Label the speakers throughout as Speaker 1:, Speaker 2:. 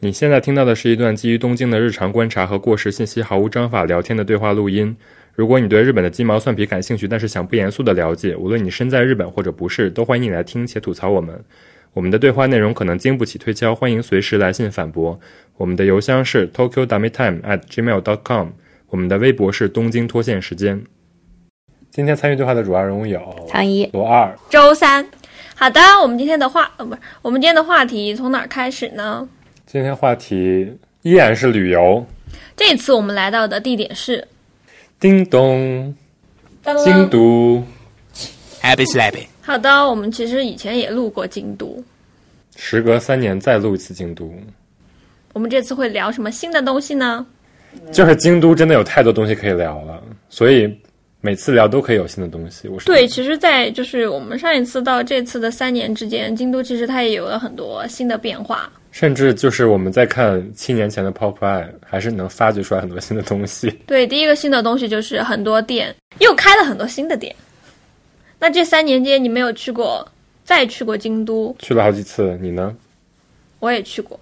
Speaker 1: 你现在听到的是一段基于东京的日常观察和过时信息毫无章法聊天的对话录音。如果你对日本的鸡毛蒜皮感兴趣，但是想不严肃的了解，无论你身在日本或者不是，都欢迎你来听且吐槽我们。我们的对话内容可能经不起推敲，欢迎随时来信反驳。我们的邮箱是 tokyo dummy time at gmail dot com，我们的微博是东京脱线时间。今天参与对话的主要人物有
Speaker 2: 唐一、
Speaker 1: 罗二、
Speaker 3: 周三。好的，我们今天的话，呃，不是，我们今天的话题从哪儿开始呢？
Speaker 1: 今天话题依然是旅游。
Speaker 3: 这次我们来到的地点是
Speaker 1: 叮咚，京都。
Speaker 4: Happy slappy。
Speaker 3: 好的，我们其实以前也录过京都，
Speaker 1: 时隔三年再录一次京都，
Speaker 3: 我们这次会聊什么新的东西呢？
Speaker 1: 就是京都真的有太多东西可以聊了，所以每次聊都可以有新的东西。我是
Speaker 3: 对，其实，在就是我们上一次到这次的三年之间，京都其实它也有了很多新的变化。
Speaker 1: 甚至就是我们在看七年前的 Pop Eye，还是能发掘出来很多新的东西。
Speaker 3: 对，第一个新的东西就是很多店又开了很多新的店。那这三年间，你没有去过，再去过京都？
Speaker 1: 去了好几次，你呢？
Speaker 3: 我也去过，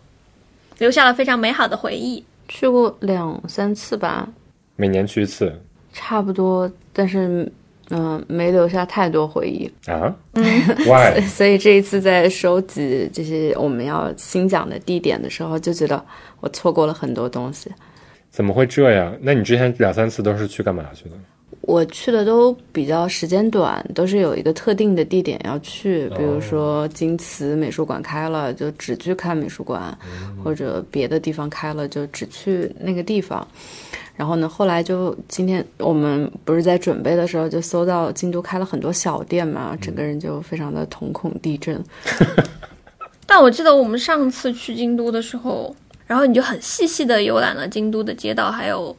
Speaker 3: 留下了非常美好的回忆。
Speaker 2: 去过两三次吧，
Speaker 1: 每年去一次
Speaker 2: 差不多，但是嗯、没留下太多回忆，
Speaker 1: 啊？Why？
Speaker 2: 所以这一次在收集这些我们要新讲的地点的时候，就觉得我错过了很多东西。
Speaker 1: 怎么会这样？那你之前两三次都是去干嘛去的？
Speaker 2: 我去的都比较时间短，都是有一个特定的地点要去，比如说京瓷美术馆开了就只去看美术馆，或者别的地方开了就只去那个地方。然后呢，后来就今天我们不是在准备的时候就搜到京都开了很多小店嘛，整个人就非常的瞳孔地震。
Speaker 3: 但我记得我们上次去京都的时候，然后你就很细细的游览了京都的街道，还有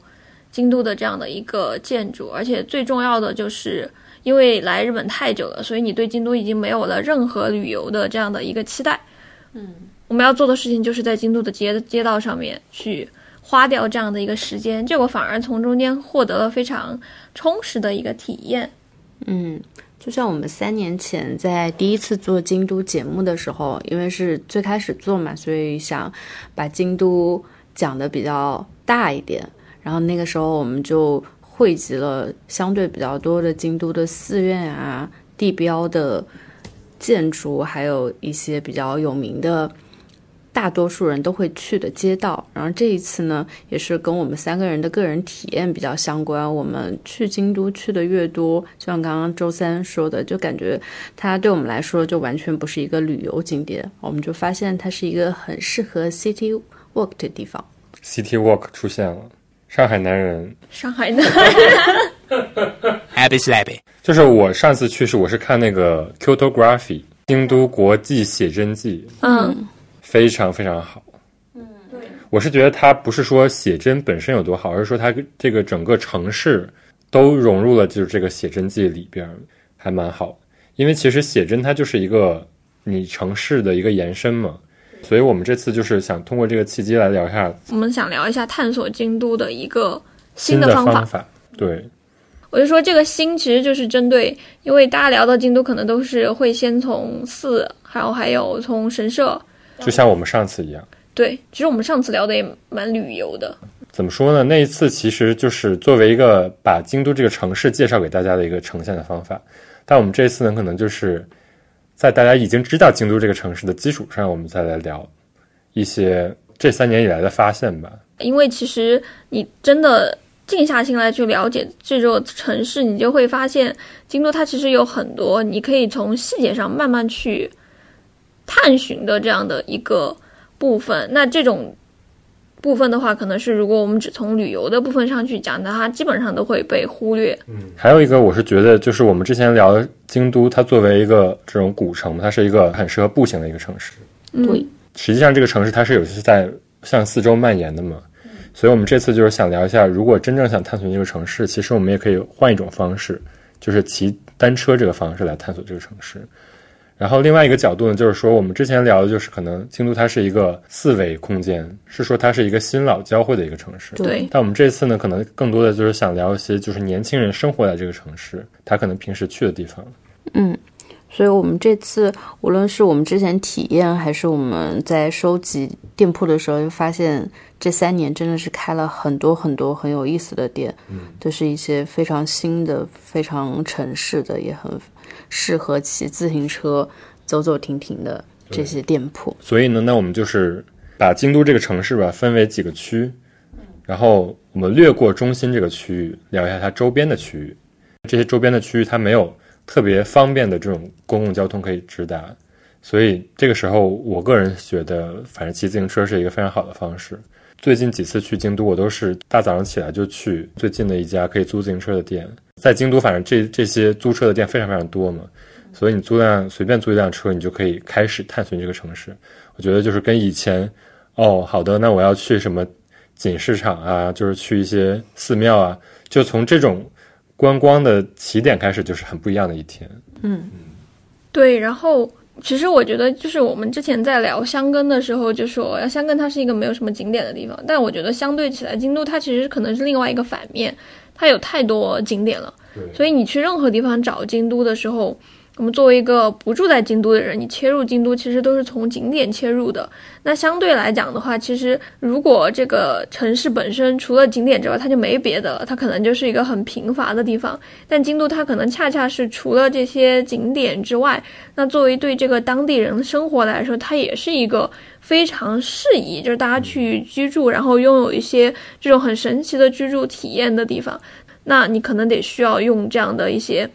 Speaker 3: 京都的这样的一个建筑，而且最重要的就是因为来日本太久了，所以你对京都已经没有了任何旅游的这样的一个期待。嗯，我们要做的事情就是在京都的街街道上面去花掉这样的一个时间，结果反而从中间获得了非常充实的一个体验。
Speaker 2: 嗯，就像我们三年前在第一次做京都节目的时候，因为是最开始做嘛，所以想把京都讲的比较大一点。然后那个时候我们就汇集了相对比较多的京都的寺院啊、地标的建筑，还有一些比较有名的。大多数人都会去的街道，然后这一次呢，也是跟我们三个人的个人体验比较相关。我们去京都去的越多，就像刚刚周三说的，就感觉它对我们来说就完全不是一个旅游景点，我们就发现它是一个很适合 city walk 的地方。
Speaker 1: City Walk 出现了，上海男人
Speaker 3: 上海的
Speaker 4: Happy slappy。
Speaker 1: 就是我上次去是我是看那个 Kyotography 京都国际写真记，
Speaker 3: 嗯，
Speaker 1: 非常非常好。嗯，对，我是觉得它不是说写真本身有多好，而是说它这个整个城市都融入了就是这个写真记里边，还蛮好。因为其实写真它就是一个你城市的一个延伸嘛，所以我们这次就是想通过这个契机来聊一下
Speaker 3: 我们想聊一下探索京都的一个
Speaker 1: 新
Speaker 3: 新的方法。
Speaker 1: 方法。对，
Speaker 3: 我就说这个新其实就是针对，因为大家聊到京都，可能都是会先从寺，还有还有从神社。
Speaker 1: 就像我们上次一样。
Speaker 3: 对，其实我们上次聊的也蛮旅游的。
Speaker 1: 怎么说呢？那一次其实就是作为一个把京都这个城市介绍给大家的一个呈现的方法，但我们这次呢，可能就是在大家已经知道京都这个城市的基础上，我们再来聊一些这三年以来的发现吧。
Speaker 3: 因为其实你真的静下心来去了解这座城市，你就会发现京都它其实有很多你可以从细节上慢慢去探寻的这样的一个部分。那这种部分的话，可能是如果我们只从旅游的部分上去讲的，它基本上都会被忽略。
Speaker 1: 嗯还有一个，我是觉得就是我们之前聊的京都，它作为一个这种古城，它是一个很适合步行的一个城市。
Speaker 2: 对，
Speaker 1: 实际上这个城市它是有些在向四周蔓延的嘛，所以我们这次就是想聊一下，如果真正想探索这个城市，其实我们也可以换一种方式，就是骑单车这个方式来探索这个城市。然后另外一个角度呢，就是说我们之前聊的就是可能京都它是一个四维空间，是说它是一个新老交汇的一个城市。
Speaker 3: 对
Speaker 1: 但我们这次呢，可能更多的就是想聊一些就是年轻人生活在这个城市，他可能平时去的地方。
Speaker 2: 嗯所以我们这次无论是我们之前体验，还是我们在收集店铺的时候，就发现这三年真的是开了很多很多很有意思的店，嗯，都是一些非常新的、非常城市的，也很适合骑自行车走走停停的这些店铺。
Speaker 1: 所以呢，那我们就是把京都这个城市吧分为几个区，然后我们略过中心这个区域，聊一下它周边的区域。这些周边的区域它没有特别方便的这种公共交通可以直达，所以这个时候我个人觉得，反正骑自行车是一个非常好的方式。最近几次去京都，我都是大早上起来就去最近的一家可以租自行车的店。在京都，反正这这些租车的店非常非常多嘛，所以你租辆随便租一辆车，你就可以开始探寻这个城市。我觉得就是跟以前，哦，好的，那我要去什么锦市场啊，就是去一些寺庙啊，就从这种观光的起点开始，就是很不一样的一天。
Speaker 3: 嗯对，然后其实我觉得，就是我们之前在聊箱根的时候，就说箱根它是一个没有什么景点的地方，但我觉得相对起来，京都它其实可能是另外一个反面，它有太多景点了，所以你去任何地方找京都的时候。我们作为一个不住在京都的人，你切入京都其实都是从景点切入的。那相对来讲的话，其实如果这个城市本身除了景点之外，它就没别的了，它可能就是一个很贫乏的地方。但京都它可能恰恰是除了这些景点之外，那作为对这个当地人的生活来说，它也是一个非常适宜，就是大家去居住，然后拥有一些这种很神奇的居住体验的地方。那你可能得需要用这样的一些。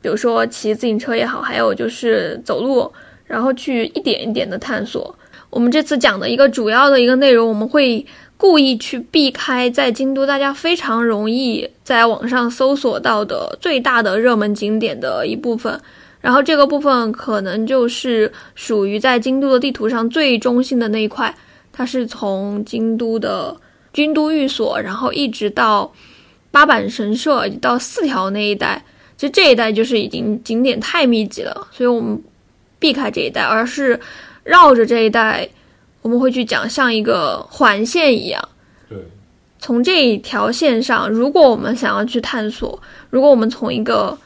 Speaker 3: 比如说骑自行车也好，还有就是走路，然后去一点一点的探索。我们这次讲的一个主要的一个内容，我们会故意去避开在京都大家非常容易在网上搜索到的最大的热门景点的一部分。然后这个部分可能就是属于在京都的地图上最中心的那一块，它是从京都的军都寓所，然后一直到八坂神社到四条那一带。其实这一带就是已经景点太密集了，所以我们避开这一带，而是绕着这一带，我们会去讲像一个环线一样。
Speaker 1: 对，
Speaker 3: 从这一条线上，如果我们想要去探索，如果我们从一个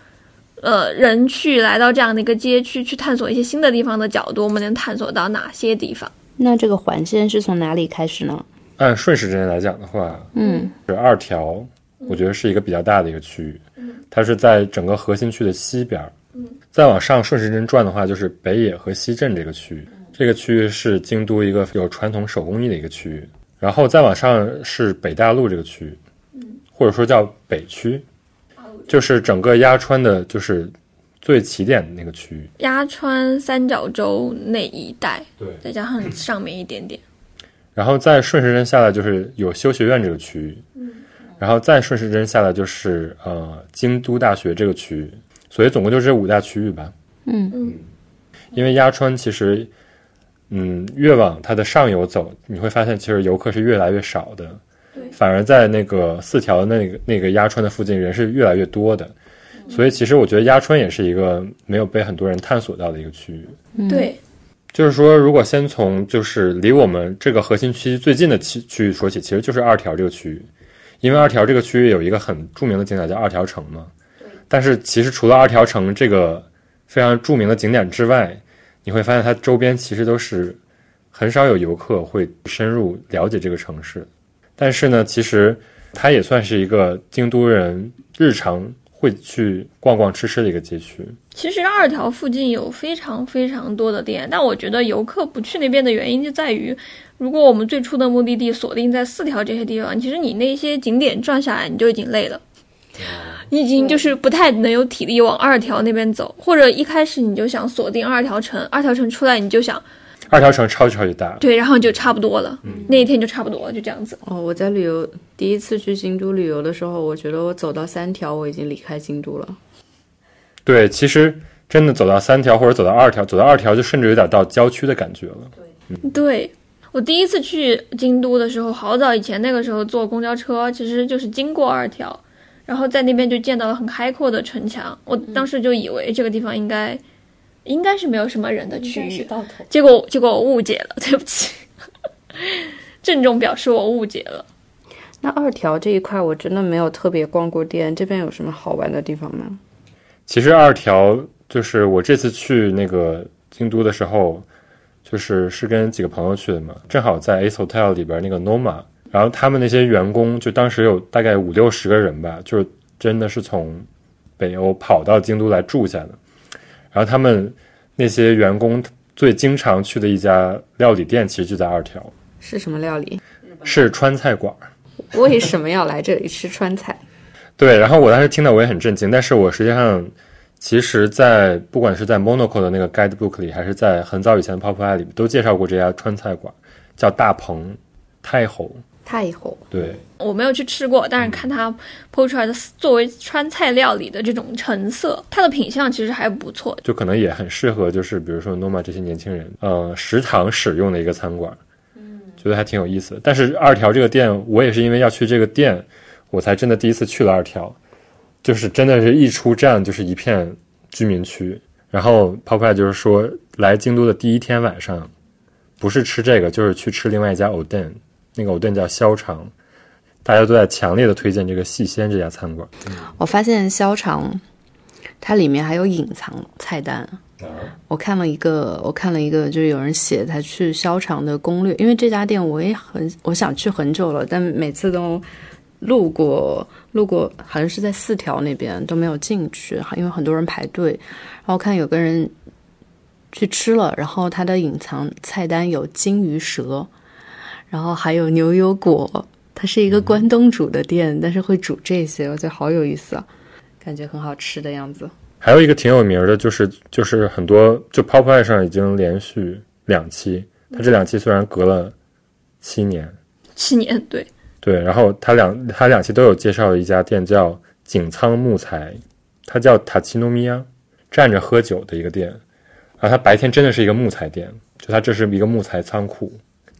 Speaker 3: 呃人去来到这样的一个街区去探索一些新的地方的角度，我们能探索到哪些地方？
Speaker 2: 那这个环线是从哪里开始呢？
Speaker 1: 按顺时针来讲的话，
Speaker 2: 嗯，
Speaker 1: 是二条，我觉得是一个比较大的一个区域。它是在整个核心区的西边儿，再往上顺时针转的话，就是北野和西镇这个区域。这个区域是京都一个有传统手工艺的一个区域。然后再往上是北大陆这个区域，嗯或者说叫北区，就是整个鸭川的，就是最起点的那个区域。
Speaker 3: 鸭川三角洲那一带，
Speaker 1: 对，
Speaker 3: 再加上上面一点点。
Speaker 1: 然后再顺时针下来就是有修学院这个区域，然后再顺时针下来就是呃京都大学这个区域，所以总共就这五大区域吧。
Speaker 2: 嗯。
Speaker 3: 嗯，
Speaker 1: 因为鸭川其实，嗯，越往它的上游走，你会发现其实游客是越来越少的，
Speaker 3: 对。
Speaker 1: 反而在那个四条那个那个鸭川的附近人是越来越多的，所以其实我觉得鸭川也是一个没有被很多人探索到的一个区域。
Speaker 3: 对，
Speaker 1: 就是说，如果先从就是离我们这个核心区最近的区区域说起，其实就是二条这个区域，因为二条这个区域有一个很著名的景点叫二条城嘛。但是其实除了二条城这个非常著名的景点之外，你会发现它周边其实都是很少有游客会深入了解这个城市。但是呢，其实它也算是一个京都人日常会去逛逛吃吃的一个街区。
Speaker 3: 其实二条附近有非常非常多的店，但我觉得游客不去那边的原因就在于，如果我们最初的目的地锁定在四条这些地方，其实你那些景点转下来你就已经累了，你已经就是不太能有体力往二条那边走，或者一开始你就想锁定二条城，二条城出来你就想
Speaker 1: 二条城超级超级大，
Speaker 3: 对，然后就差不多了，那一天就差不多了，就这样子。
Speaker 2: 哦，我在旅游第一次去京都旅游的时候，我觉得我走到三条，我已经离开京都了。
Speaker 1: 对，其实真的走到三条或者走到二条，走到二条就甚至有点到郊区的感觉了。
Speaker 3: 对我第一次去京都的时候，好早以前，那个时候坐公交车，其实就是经过二条，然后在那边就见到了很开阔的城墙。我当时就以为这个地方应该应该是没有什么人的区域，
Speaker 2: 到头。
Speaker 3: 结果结果我误解了，对不起，郑重表示我误解了。
Speaker 2: 那二条这一块我真的没有特别逛过店，这边有什么好玩的地方吗？
Speaker 1: 其实二条就是我这次去那个京都的时候，就是是跟几个朋友去的嘛，正好在 Ace Hotel 里边那个 Noma，然后他们那些员工就当时有大概五六十个人吧，就是真的是从北欧跑到京都来住下的，然后他们那些员工最经常去的一家料理店，其实就在二条，
Speaker 2: 是什么料理？
Speaker 1: 是川菜馆。
Speaker 2: 为什么要来这里吃川菜？
Speaker 1: 对，然后我当时听到我也很震惊，但是我实际上，其实，在不管是在 Monaco 的那个 guidebook 里，还是在很早以前的 Pop Eye 里，都介绍过这家川菜馆，叫大鹏太侯。
Speaker 2: 太后
Speaker 1: 对，
Speaker 3: 我没有去吃过，但是看它剖出来的作为川菜料理的这种成色，它的品相其实还不错。
Speaker 1: 就可能也很适合，就是比如说 Noma 这些年轻人，呃，食堂使用的一个餐馆，嗯，觉得还挺有意思的。但是二条这个店，我也是因为要去这个店，我才真的第一次去了二条，就是真的是一出站就是一片居民区。然后 Pop Eye 就是说，来京都的第一天晚上，不是吃这个，就是去吃另外一家 Oden，那个 Oden 叫香肠，大家都在强烈的推荐这个细鲜这家餐馆。
Speaker 2: 我发现香肠它里面还有隐藏菜单。我看了一个，我看了一个，就是有人写他去香肠的攻略，因为这家店我也很我想去很久了，但每次都路过路过，好像是在四条那边都没有进去，因为很多人排队。然后看有个人去吃了，然后他的隐藏菜单有金鱼蛇，然后还有牛油果。它是一个关东煮的店，但是会煮这些，我觉得好有意思啊，感觉很好吃的样子。
Speaker 1: 还有一个挺有名的，就是就是很多就 Pop Eye 上已经连续两期，它这两期虽然隔了七年，
Speaker 3: 七年对，
Speaker 1: 对，然后他两他两期都有介绍一家店叫景仓木材，它叫塔奇诺米亚，站着喝酒的一个店，然后它白天真的是一个木材店，就它这是一个木材仓库，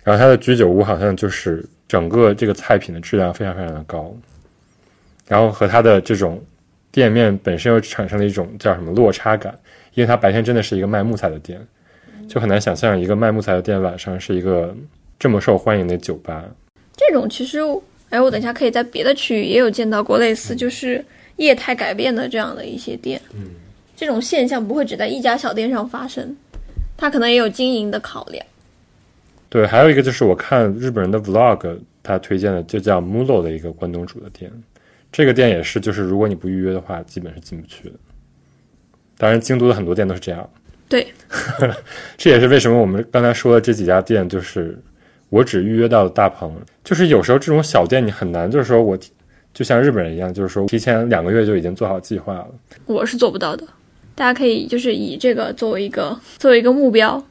Speaker 1: 然后它的居酒屋好像就是整个这个菜品的质量非常非常的高，然后和它的这种。店面本身又产生了一种叫什么落差感，因为它白天真的是一个卖木材的店，就很难想象一个卖木材的店晚上是一个这么受欢迎的酒吧。
Speaker 3: 这种其实，哎，我等一下可以在别的区域也有见到过类似，就是业态改变的这样的一些店。
Speaker 1: 嗯，
Speaker 3: 这种现象不会只在一家小店上发生，它可能也有经营的考量。
Speaker 1: 对，还有一个就是我看日本人的 vlog，他推荐的就叫 Mulo 的一个关东煮的店。这个店也是，就是如果你不预约的话，基本是进不去的。当然，京都的很多店都是这样。
Speaker 3: 对，
Speaker 1: 这也是为什么我们刚才说的这几家店，就是我只预约到了大鹏。就是有时候这种小店你很难，就是说我就像日本人一样，就是说提前两个月就已经做好计划了。
Speaker 3: 我是做不到的，大家可以就是以这个作为一个作为一个目标。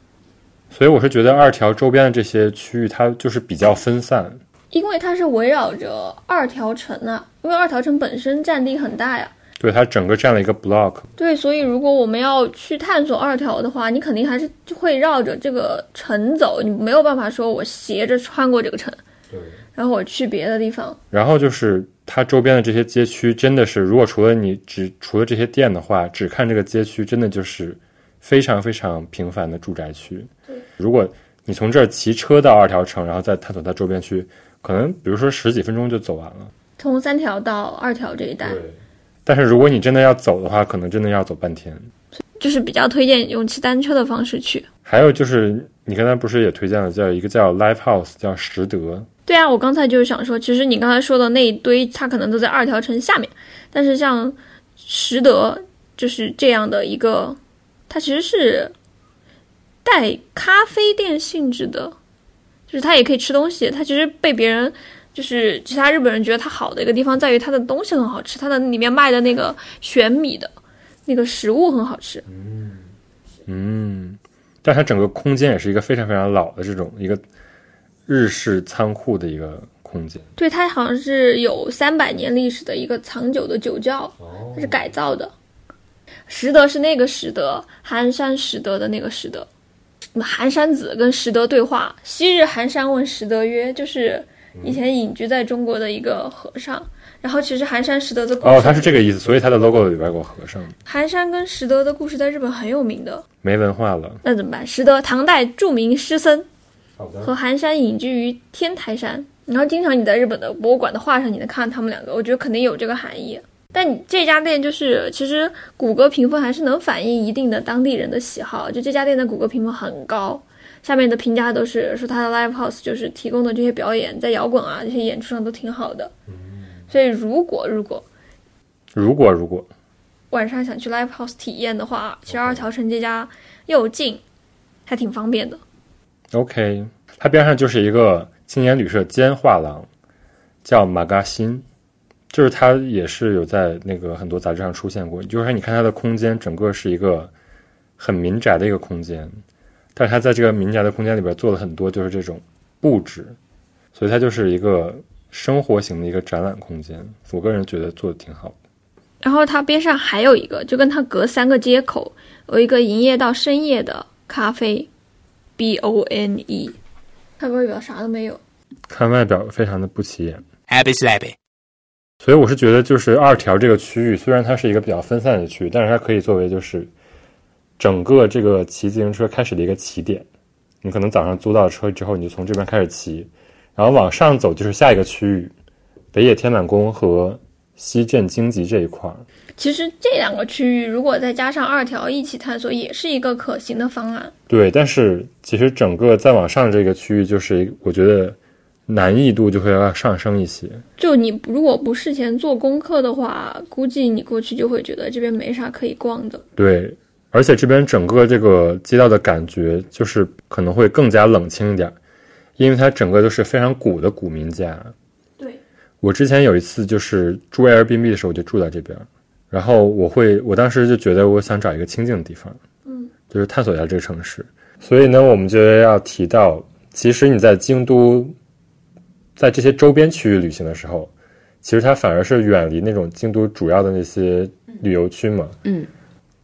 Speaker 1: 所以我是觉得二条周边的这些区域，它就是比较分散。
Speaker 3: 因为它是围绕着二条城啊，因为二条城本身占地很大呀。
Speaker 1: 对，它整个占了一个 block。
Speaker 3: 对，所以如果我们要去探索二条的话，你肯定还是会绕着这个城走，你没有办法说我斜着穿过这个城，
Speaker 1: 对，
Speaker 3: 然后我去别的地方。
Speaker 1: 然后就是它周边的这些街区，真的是如果除了你只除了这些店的话，只看这个街区，真的就是非常非常平凡的住宅区。
Speaker 3: 对，
Speaker 1: 如果你从这儿骑车到二条城，然后再探索它周边区。可能比如说十几分钟就走完了，
Speaker 3: 从三条到二条这一带。
Speaker 1: 对，但是如果你真的要走的话，可能真的要走半天。
Speaker 3: 就是比较推荐用骑单车的方式去。
Speaker 1: 还有就是你刚才不是也推荐了叫一个叫 Live House 叫实德？
Speaker 3: 对啊，我刚才就是想说，其实你刚才说的那一堆，它可能都在二条城下面，但是像实德就是这样的一个，它其实是带咖啡店性质的。就是它也可以吃东西，它其实被别人，就是其他日本人觉得它好的一个地方在于它的东西很好吃，它的里面卖的那个玄米的那个食物很好吃。
Speaker 1: 嗯嗯，但它整个空间也是一个非常非常老的这种一个日式仓库的一个空间。
Speaker 3: 对，它好像是有三百年历史的一个藏酒的酒窖，它是改造的。实德是那个实德，寒山实德的那个实德。寒山子跟拾得对话，昔日寒山问拾得曰：“就是以前隐居在中国的一个和尚。”然后其实寒山拾得的故事
Speaker 1: 哦，他是这个意思，所以他的 logo 里边有个和尚。
Speaker 3: 寒山跟拾得的故事在日本很有名的，
Speaker 1: 没文化了，
Speaker 3: 那怎么办？拾得唐代著名诗僧，和寒山隐居于天台山。然后经常你在日本的博物馆的画上，你能看到他们两个，我觉得肯定有这个含义。但你这家店就是，其实谷歌评分还是能反映一定的当地人的喜好。就这家店的谷歌评分很高，下面的评价都是说他的 live house 就是提供的这些表演，在摇滚啊这些演出上都挺好的。所以如果如果
Speaker 1: 如果如果
Speaker 3: 晚上想去 live house 体验的话，其实二条城这家又近，还挺方便的。
Speaker 1: OK，它边上就是一个青年旅社兼画廊，叫马嘎辛，就是它也是有在那个很多杂志上出现过。就是，你看它的空间，整个是一个很民宅的一个空间，但是他在这个民宅的空间里边做了很多就是这种布置，所以它就是一个生活型的一个展览空间。我个人觉得做的挺好的。
Speaker 3: 然后它边上还有一个，就跟它隔三个街口有一个营业到深夜的咖啡，B O N E，看外表啥都没有。
Speaker 1: 看外表非常的不起眼。
Speaker 4: Happy slappy.
Speaker 1: 所以我是觉得，就是二条这个区域，虽然它是一个比较分散的区域，但是它可以作为就是整个这个骑自行车开始的一个起点。你可能早上租到车之后，你就从这边开始骑，然后往上走就是下一个区域，北野天满宫和西镇京吉这一块儿。
Speaker 3: 其实这两个区域如果再加上二条一起探索，也是一个可行的方案。
Speaker 1: 对，但是其实整个再往上这个区域，就是我觉得难易度就会要上升一些。
Speaker 3: 就你如果不事前做功课的话，估计你过去就会觉得这边没啥可以逛的。
Speaker 1: 对，而且这边整个这个街道的感觉就是可能会更加冷清一点，因为它整个都是非常古的古民家。
Speaker 3: 对，
Speaker 1: 我之前有一次就是住 Airbnb 的时候，我就住在这边，然后我会，我当时就觉得我想找一个清静的地方，
Speaker 3: 嗯，
Speaker 1: 就是探索一下这个城市。所以呢，我们就要提到，其实你在京都，在这些周边区域旅行的时候，其实它反而是远离那种京都主要的那些旅游区嘛。
Speaker 2: 嗯，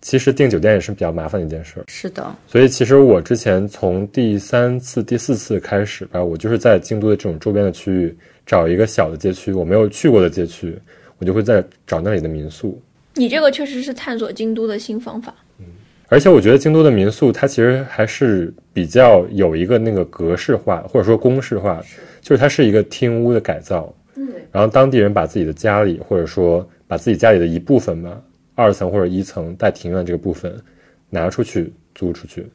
Speaker 1: 其实订酒店也是比较麻烦的一件事儿。
Speaker 2: 是的，
Speaker 1: 所以其实我之前从第三次、第四次开始吧，我就是在京都的这种周边的区域找一个小的街区，我没有去过的街区，我就会在找那里的民宿。
Speaker 3: 你这个确实是探索京都的新方法。
Speaker 1: 嗯而且我觉得京都的民宿它其实还是比较有一个那个格式化或者说公式化，就是它是一个厅屋的改造，
Speaker 3: 嗯，
Speaker 1: 然后当地人把自己的家里或者说把自己家里的一部分吧，二层或者一层带庭院这个部分拿出去租出去，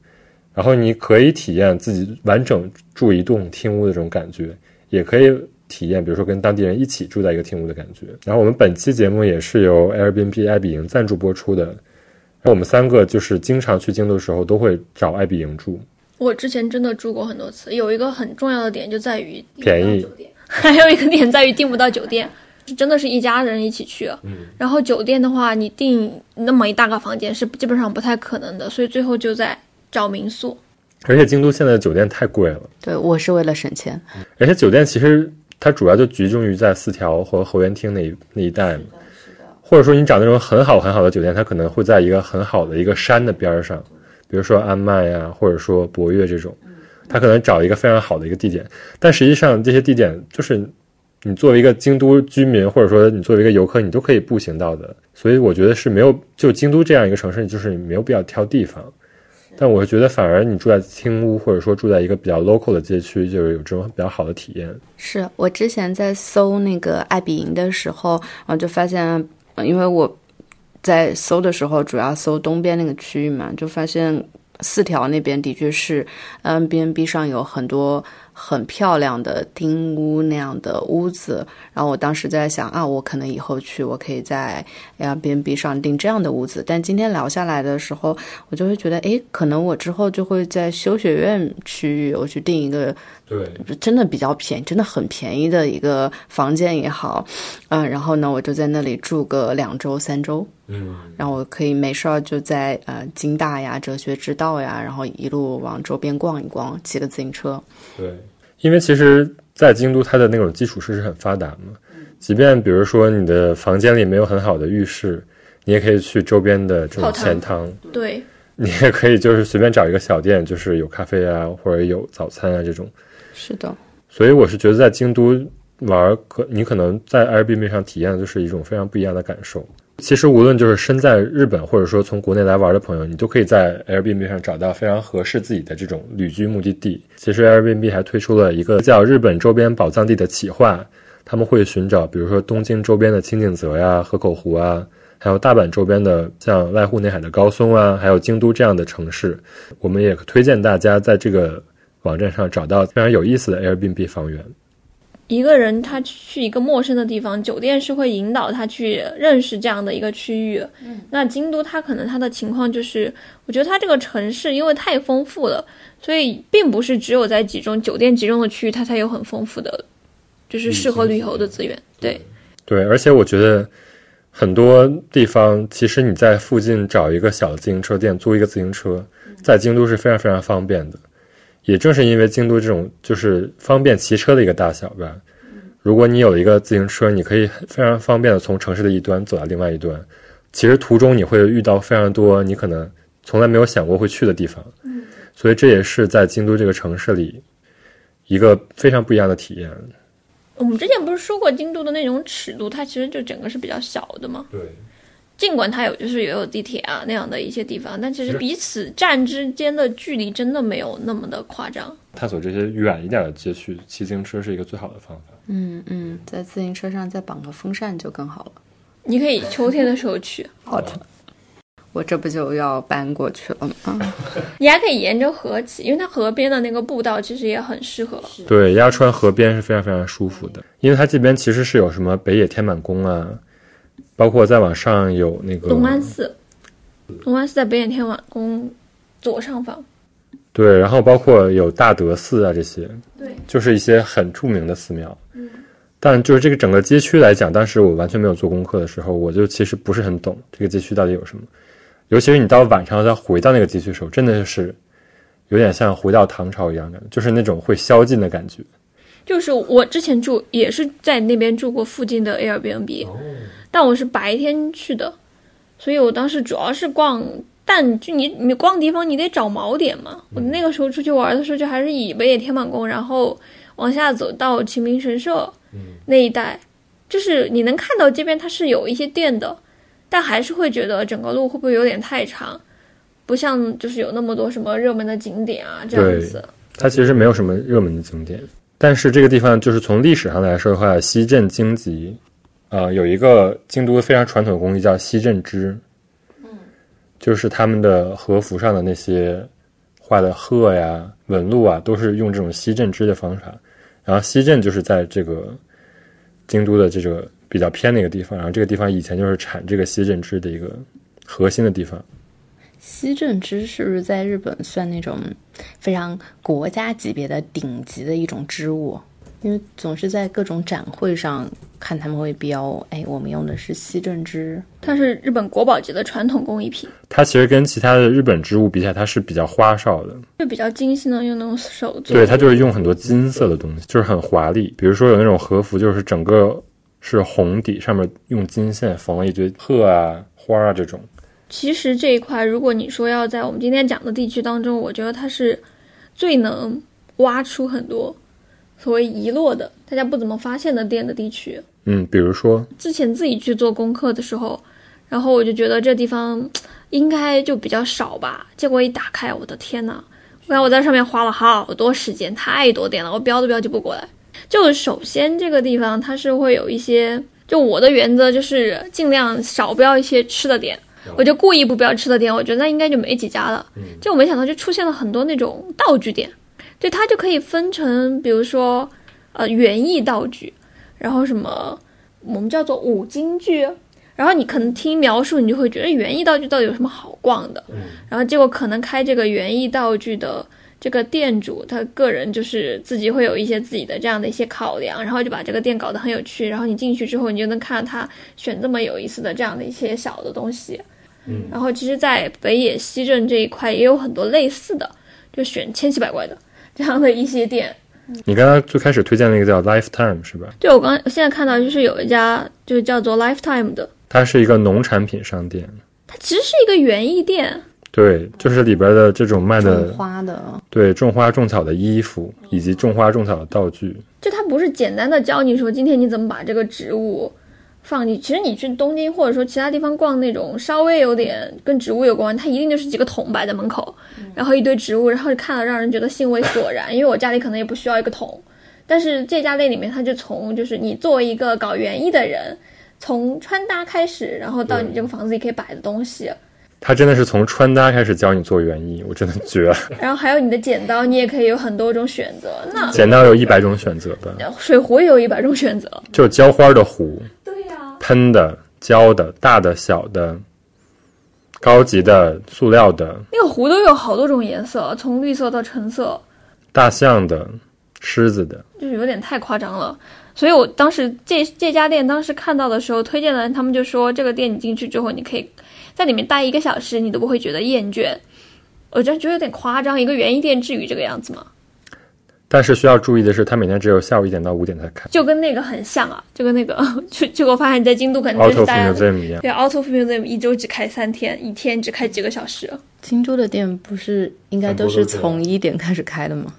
Speaker 1: 然后你可以体验自己完整住一栋厅屋的这种感觉，也可以体验比如说跟当地人一起住在一个厅屋的感觉。然后我们本期节目也是由 Airbnb 爱彼迎赞助播出的。那我们三个就是经常去京都的时候，都会找爱彼迎住。
Speaker 3: 我之前真的住过很多次，有一个很重要的点就在于
Speaker 1: 便宜
Speaker 3: 还有一个点在于订不到酒店，真的是一家人一起去。
Speaker 1: 嗯，
Speaker 3: 然后酒店的话，你订那么一大个房间是基本上不太可能的，所以最后就在找民宿。
Speaker 1: 而且京都现在的酒店太贵了，
Speaker 2: 对我是为了省钱。
Speaker 1: 而且酒店其实它主要就集中于在四条和后园厅那一那一带嘛。或者说你找那种很好很好的酒店，它可能会在一个很好的一个山的边儿上，比如说安迈呀，或者说博悦这种，它可能找一个非常好的一个地点。但实际上这些地点就是你作为一个京都居民，或者说你作为一个游客，你都可以步行到的。所以我觉得是没有就京都这样一个城市，就是你没有必要挑地方。但我觉得反而你住在青屋，或者说住在一个比较 local 的街区，就是有这种比较好的体验。
Speaker 2: 是我之前在搜那个爱彼迎的时候，然后就发现。因为我在搜的时候，主要搜东边那个区域嘛，就发现四条那边的确是 N B N B 上有很多很漂亮的丁屋那样的屋子。然后我当时在想啊，我可能以后去，我可以在 Airbnb 上订这样的屋子。但今天聊下来的时候，我就会觉得，哎，可能我之后就会在修学院区域，我去订一个。
Speaker 1: 对，
Speaker 2: 真的比较便宜，真的很便宜的一个房间也好，嗯，然后呢，我就在那里住个两周、三周，
Speaker 1: 嗯，
Speaker 2: 然后我可以没事儿就在呃京大呀、哲学之道呀，然后一路往周边逛一逛，骑个自行车。
Speaker 1: 对，因为其实，在京都它的那种基础设施很发达嘛，即便比如说你的房间里没有很好的浴室，你也可以去周边的这种钱汤，
Speaker 3: 对，
Speaker 1: 你也可以就是随便找一个小店，就是有咖啡啊，或者有早餐啊这种。
Speaker 2: 是的，
Speaker 1: 所以我是觉得在京都玩，可你可能在 Airbnb 上体验的就是一种非常不一样的感受。其实无论就是身在日本，或者说从国内来玩的朋友，你都可以在 Airbnb 上找到非常合适自己的这种旅居目的地。其实 Airbnb 还推出了一个叫“日本周边宝藏地”的企划，他们会寻找，比如说东京周边的清景泽呀、河口湖啊，还有大阪周边的像濑户内海的高松啊，还有京都这样的城市。我们也推荐大家在这个网站上找到非常有意思的 Airbnb 房源。
Speaker 3: 一个人他去一个陌生的地方，酒店是会引导他去认识这样的一个区域。嗯，那京都它可能它的情况就是，我觉得它这个城市因为太丰富了，所以并不是只有在集中酒店集中的区域，它才有很丰富的，就是适合旅游的资源。对，
Speaker 1: 对，而且我觉得很多地方，其实你在附近找一个小自行车店，租一个自行车，在京都是非常非常方便的。也正是因为京都这种就是方便骑车的一个大小吧，如果你有一个自行车，你可以非常方便的从城市的一端走到另外一端。其实途中你会遇到非常多你可能从来没有想过会去的地方，所以这也是在京都这个城市里一个非常不一样的体验。
Speaker 3: 我们之前不是说过京都的那种尺度，它其实就整个是比较小的吗。
Speaker 1: 对，
Speaker 3: 尽管它有就是也有地铁啊那样的一些地方，但其实彼此站之间的距离真的没有那么的夸张。
Speaker 1: 探索这些远一点的街区，骑自行车是一个最好的方法。
Speaker 2: 嗯嗯，在自行车上再绑个风扇就更好了。
Speaker 3: 你可以秋天的时候去，
Speaker 2: 好的，我这不就要搬过去了吗？
Speaker 3: 你还可以沿着河骑，因为它河边的那个步道其实也很适合。
Speaker 1: 对，鸭川河边是非常非常舒服的，因为它这边其实是有什么北野天满宫啊，包括再往上有那个
Speaker 3: 龙安寺，龙安寺在北野天王宫左上方。
Speaker 1: 对，然后包括有大德寺啊这些，
Speaker 3: 对，
Speaker 1: 就是一些很著名的寺庙。嗯，但就是这个整个街区来讲，当时我完全没有做功课的时候，我就其实不是很懂这个街区到底有什么。尤其是你到晚上再回到那个街区的时候，真的是有点像回到唐朝一样的，就是那种会宵禁的感觉。
Speaker 3: 就是我之前住也是在那边住过附近的 Airbnb，、但我是白天去的，所以我当时主要是逛。但就你你逛地方，你得找锚点嘛。我那个时候出去玩的时候，就还是以北野天满宫，然后往下走到秦明神社那一带，就是你能看到街边它是有一些店的，但还是会觉得整个路会不会有点太长，不像就是有那么多什么热门的景点啊这样子。
Speaker 1: 它其实没有什么热门的景点，但是这个地方就是从历史上来说的话，西镇京吉，呃，有一个京都非常传统的工艺叫西镇织。就是他们的和服上的那些画的鹤呀、纹路啊，都是用这种西镇织的方法。然后西镇就是在这个京都的这个比较偏的一个地方，然后这个地方以前就是产这个西镇织的一个核心的地方。
Speaker 2: 西镇织是不是在日本算那种非常国家级别的顶级的一种织物？因为总是在各种展会上看他们会标，哎，我们用的是西镇织，
Speaker 3: 它是日本国宝级的传统工艺品。
Speaker 1: 它其实跟其他的日本织物比起来，它是比较花哨的，
Speaker 3: 就比较精细的用那种手做。
Speaker 1: 对，它就是用很多金色的东西，就是很华丽。比如说有那种和服，就是整个是红底，上面用金线缝了一堆鹤啊、花啊这种。
Speaker 3: 其实这一块，如果你说要在我们今天讲的地区当中，我觉得它是最能挖出很多。所谓遗落的、大家不怎么发现的店的地区，
Speaker 1: 嗯，比如说
Speaker 3: 之前自己去做功课的时候，然后我就觉得这地方 应该就比较少吧。结果一打开，我的天呐！我看我在上面花了好多时间，太多店了，我标都标记不过来。就首先这个地方它是会有一些，就我的原则就是尽量少标一些吃的点，我就故意不标吃的店，我觉得那应该就没几家了。就我没想到就出现了很多那种道具店。对，它就可以分成，比如说，呃，园艺道具，然后什么我们叫做五金具，然后你可能听描述，你就会觉得园艺道具到底有什么好逛的，然后结果可能开这个园艺道具的这个店主，他个人就是自己会有一些自己的这样的一些考量，然后就把这个店搞得很有趣，然后你进去之后，你就能看到他选这么有意思的这样的一些小的东西，
Speaker 1: 嗯，
Speaker 3: 然后其实，在北野西镇这一块也有很多类似的，就选千奇百怪的。这样的一些店，
Speaker 1: 你刚刚最开始推荐那个叫 Lifetime 是吧？
Speaker 3: 对，我刚现在看到就是有一家就是叫做 Lifetime 的，
Speaker 1: 它是一个农产品商店，
Speaker 3: 它其实是一个园艺店，
Speaker 1: 对，就是里边的这种卖的
Speaker 2: 种花的，
Speaker 1: 对，种花种草的衣服以及种花种草的道具，
Speaker 3: 就它不是简单的教你说今天你怎么把这个植物。放进，其实你去东京或者说其他地方逛那种稍微有点跟植物有关，它一定就是几个桶摆在门口，然后一堆植物，然后看了让人觉得兴味索然。因为我家里可能也不需要一个桶，但是这家店里面，它就从就是你作为一个搞园艺的人，从穿搭开始，然后到你这个房子里可以摆的东西，
Speaker 1: 他真的是从穿搭开始教你做园艺，我真的绝了。
Speaker 3: 然后还有你的剪刀，你也可以有很多种选择。那
Speaker 1: 剪刀有一百种选择吧，
Speaker 3: 水壶也有一百种选择。
Speaker 1: 就是浇花的壶，喷的、胶的、大的、小的、高级的、塑料的、
Speaker 3: 那个壶都有好多种颜色，从绿色到橙色，
Speaker 1: 大象的、狮子的。
Speaker 3: 就是有点太夸张了。所以我当时这这家店当时看到的时候，推荐的人他们就说，这个店你进去之后，你可以在里面待一个小时，你都不会觉得厌倦。我真觉得有点夸张，一个园艺店至于这个样子吗？
Speaker 1: 但是需要注意的是，它每天只有下午一点到五点才开
Speaker 3: 就跟那个很像啊，就跟那个，就 结果发现你，在京都可能就是大家
Speaker 1: Museum 一样。
Speaker 3: 对 Auto Museum 一周只开三天，一天只开几个小时。
Speaker 2: 京都的店不是应该都是从一点开始开的吗？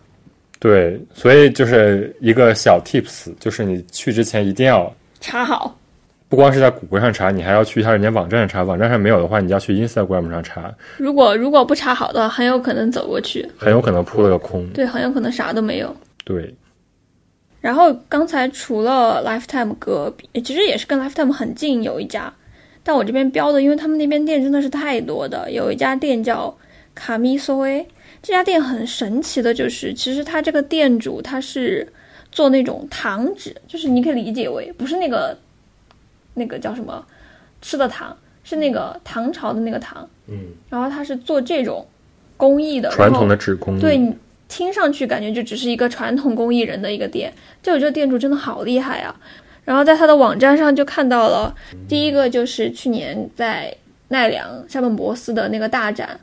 Speaker 1: 对，所以就是一个小 tips，就是你去之前一定要
Speaker 3: 查好，
Speaker 1: 不光是在谷歌上查，你还要去一下人家网站上查。网站上没有的话，你要去 Instagram 上查，
Speaker 3: 如果如果不查好的话，很有可能走过去，
Speaker 1: 很有可能扑了个空。
Speaker 3: 对，很有可能啥都没有。
Speaker 1: 对，
Speaker 3: 然后刚才除了 Lifetime 隔壁，其实也是跟 Lifetime 很近有一家，但我这边标的，因为他们那边店真的是太多的，有一家店叫卡米索威，这家店很神奇的就是，其实他这个店主他是做那种糖纸，就是你可以理解为不是那个那个叫什么吃的糖，是那个唐朝的那个糖，
Speaker 1: 嗯，
Speaker 3: 然后他是做这种工艺的，
Speaker 1: 传统的纸工艺。
Speaker 3: 对你听上去感觉就只是一个传统工艺人的一个店，就我觉得店主真的好厉害啊！然后在他的网站上就看到了，第一个就是去年在奈良山本博司的那个大展，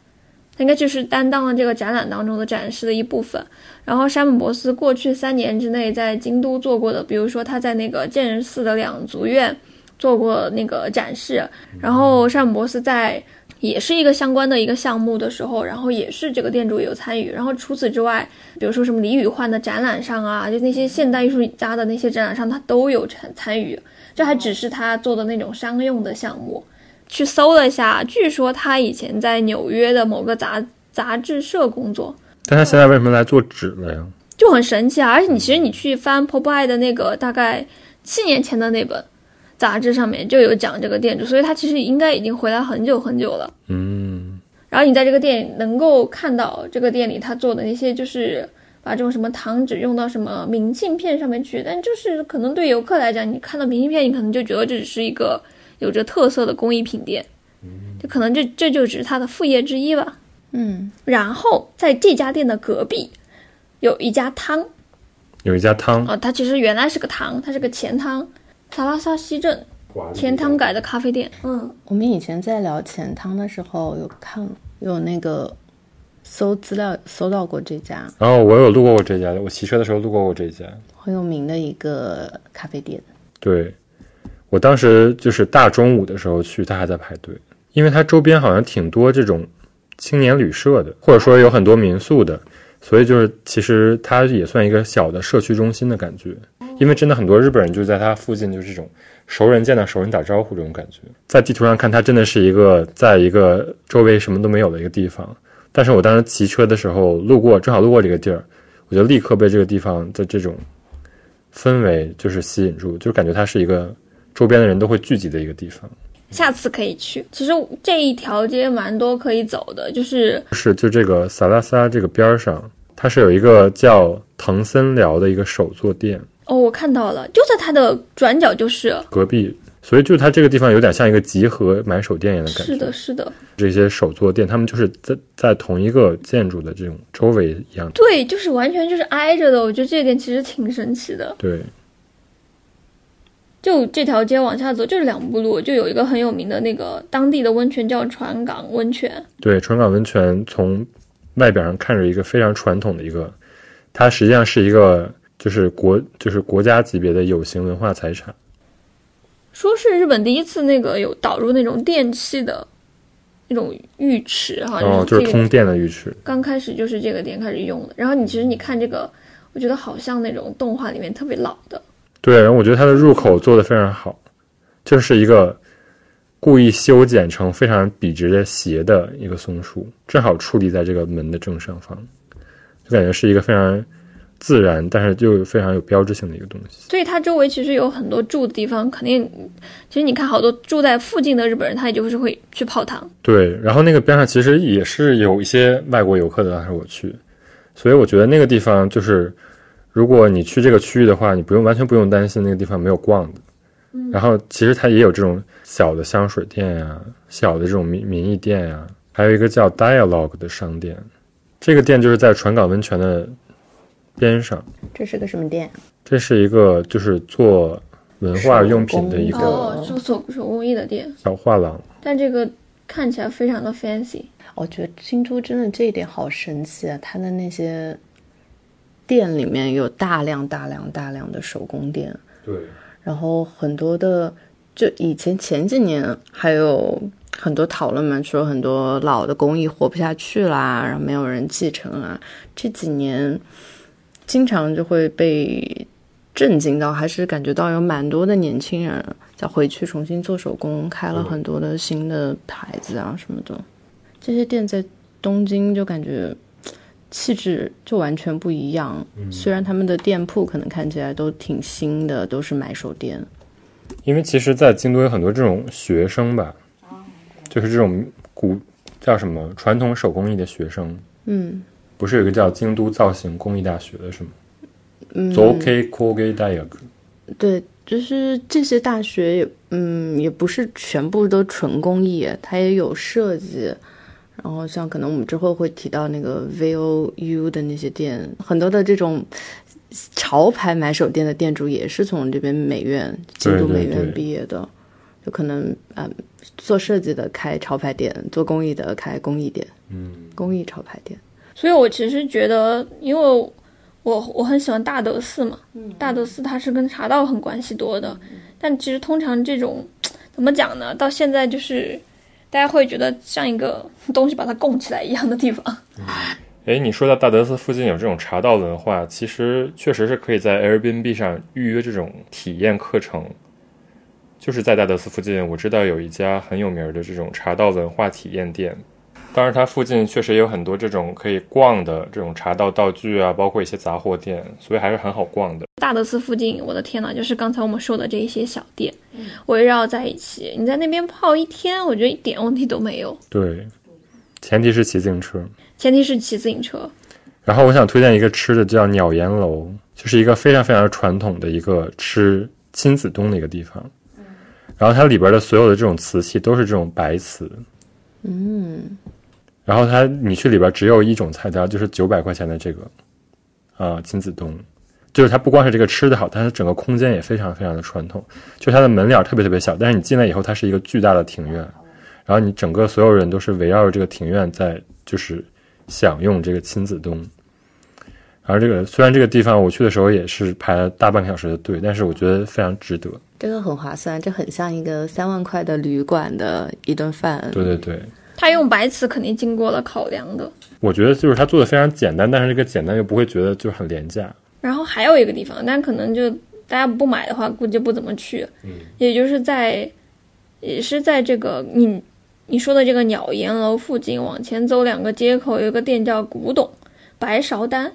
Speaker 3: 他应该就是担当了这个展览当中的展示的一部分。然后山本博司过去三年之内在京都做过的，比如说他在那个建仁寺的两足院做过那个展示，然后山姆博斯在也是一个相关的一个项目的时候，然后也是这个店主有参与。然后除此之外，比如说什么李宇焕的展览上啊，就那些现代艺术家的那些展览上，他都有参参与。这还只是他做的那种商用的项目。去搜了一下，据说他以前在纽约的某个杂杂志社工作，
Speaker 1: 但他现在为什么来做纸了呀？
Speaker 3: 就很神奇啊！而且你其实你去翻 Popeye 的那个大概七年前的那本杂志上面就有讲这个店主，所以他其实应该已经回来很久很久了。
Speaker 1: 嗯，
Speaker 3: 然后你在这个店里能够看到这个店里他做的那些，就是把这种什么糖纸用到什么明信片上面去，但就是可能对游客来讲，你看到明信片，你可能就觉得这只是一个有着特色的工艺品店，就可能这这就只是他的副业之一吧。
Speaker 2: 嗯，
Speaker 3: 然后在这家店的隔壁有一家汤。
Speaker 1: 有一家汤，
Speaker 3: 啊、它其实原来是个汤，它是个钱汤，萨拉萨西镇钱汤改的咖啡店。嗯，
Speaker 2: 我们以前在聊钱汤的时候有看有那个搜资料搜到过这家
Speaker 1: 然后我有路过过这家，我骑车的时候路过过这家。
Speaker 2: 很有名的一个咖啡店。
Speaker 1: 对，我当时就是大中午的时候去，他还在排队，因为它周边好像挺多这种青年旅社的，或者说有很多民宿的，所以就是其实它也算一个小的社区中心的感觉。因为真的很多日本人就在它附近，就是这种熟人见到熟人打招呼这种感觉。在地图上看，它真的是一个在一个周围什么都没有的一个地方。但是我当时骑车的时候路过，正好路过这个地儿，我就立刻被这个地方的这种氛围就是吸引住，就感觉它是一个周边的人都会聚集的一个地方。
Speaker 3: 下次可以去。其实这一条街蛮多可以走的，就是
Speaker 1: 是就这个萨拉萨这个边儿上，它是有一个叫藤森寮的一个手作店，
Speaker 3: 哦，我看到了，就在它的转角就是。
Speaker 1: 隔壁，所以就它这个地方有点像一个集合买手店一样的感觉。
Speaker 3: 是的，是的，
Speaker 1: 这些手作店，他们就是在在同一个建筑的这种周围一样。
Speaker 3: 对，就是完全就是挨着的。我觉得这一点其实挺神奇的。
Speaker 1: 对，
Speaker 3: 就这条街往下走，就是两步路，就有一个很有名的那个当地的温泉叫船港温泉。
Speaker 1: 对，船港温泉从外表上看着一个非常传统的一个，它实际上是一个就是国就是国家级别的有形文化财产。
Speaker 3: 说是日本第一次那个有导入那种电器的那种浴池哈，
Speaker 1: 哦，就是通电的浴池。
Speaker 3: 刚开始就是这个店开始用的。然后你其实你看这个，我觉得好像那种动画里面特别老的。
Speaker 1: 对，然后我觉得它的入口做的非常好，就是一个故意修剪成非常笔直的斜的一个松树，正好矗立在这个门的正上方，就感觉是一个非常自然，但是又非常有标志性的一个东西。
Speaker 3: 所以它周围其实有很多住的地方，肯定，其实你看好多住在附近的日本人，他也就是会去泡汤。
Speaker 1: 对，然后那个边上其实也是有一些外国游客的，当时我去，所以我觉得那个地方就是，如果你去这个区域的话，你不用完全不用担心那个地方没有逛的。然后其实它也有这种小的香水店呀、小的这种民民艺店呀，还有一个叫 Dialogue 的商店，这个店就是在船港温泉的边上。
Speaker 2: 这是个什么店？
Speaker 1: 这是一个就是做文化用品的一个
Speaker 3: 哦，做手手工艺的店，
Speaker 1: 小画廊。
Speaker 3: 但这个看起来非常的 fancy。
Speaker 2: 我觉得京都真的这一点好神奇啊！它的那些店里面有大量大量大量的手工店，
Speaker 1: 对，
Speaker 2: 然后很多的，就以前前几年还有很多讨论嘛，说很多老的工艺活不下去啦，然后没有人继承啊。这几年经常就会被震惊到，还是感觉到有蛮多的年轻人再回去重新做手工，开了很多的新的牌子啊什么的。这些店在东京就感觉气质就完全不一样。虽然他们的店铺可能看起来都挺新的，都是买手店。
Speaker 1: 因为其实，在京都有很多这种学生吧，就是这种古叫什么传统手工艺的学生，
Speaker 2: 嗯
Speaker 1: 不是有一个叫京都造型工艺大学的是吗
Speaker 2: 嗯对，就是这些大学也嗯也不是全部都纯工艺，它也有设计。然后像可能我们之后会提到那个 VOU 的那些店，很多的这种潮牌买手店的店主也是从这边美院京都美院毕业的，就可能嗯做设计的开潮牌店，做工艺的开工艺店，
Speaker 1: 嗯，
Speaker 2: 工艺潮牌店。
Speaker 3: 所以我其实觉得，因为我我很喜欢大德寺嘛，大德寺它是跟茶道很关系多的，但其实通常这种怎么讲呢？到现在就是大家会觉得像一个 东西把它供起来一样的地方。
Speaker 1: 哎，你说到大德寺附近有这种茶道文化，其实确实是可以在 Airbnb 上预约这种体验课程。就是在大德寺附近，我知道有一家很有名的这种茶道文化体验店。当然，它附近确实也有很多这种可以逛的这种茶道道具啊，包括一些杂货店，所以还是很好逛的。
Speaker 3: 大德寺附近，我的天呐，就是刚才我们说的这一些小店，围绕在一起，你在那边泡一天，我觉得一点问题都没有。
Speaker 1: 对，前提是骑自行车。
Speaker 3: 前提是骑自行车。
Speaker 1: 然后我想推荐一个吃的，叫鸟岩楼，就是一个非常非常传统的一个吃亲子冬的一个地方。然后它里边的所有的这种瓷器都是这种白瓷，
Speaker 2: 嗯，
Speaker 1: 然后它你去里边只有一种菜单，就是九百块钱的这个啊、亲子东，就是它不光是这个吃的好，它的整个空间也非常非常的传统，就它的门脸特别特别小，但是你进来以后，它是一个巨大的庭院，然后你整个所有人都是围绕着这个庭院在就是享用这个亲子东。然后这个虽然这个地方我去的时候也是排了大半个小时的队，但是我觉得非常值得。
Speaker 2: 这个很划算，这很像一个三万块的旅馆的一顿饭。
Speaker 1: 对对对，
Speaker 3: 它用白瓷肯定经过了考量的。
Speaker 1: 我觉得就是他做的非常简单，但是这个简单又不会觉得就是很廉价。
Speaker 3: 然后还有一个地方，但可能就大家不买的话，估计不怎么去。
Speaker 1: 嗯，
Speaker 3: 也就是在，也是在这个你你说的这个鸟岩楼附近往前走两个街口，有一个店叫古董白芍丹。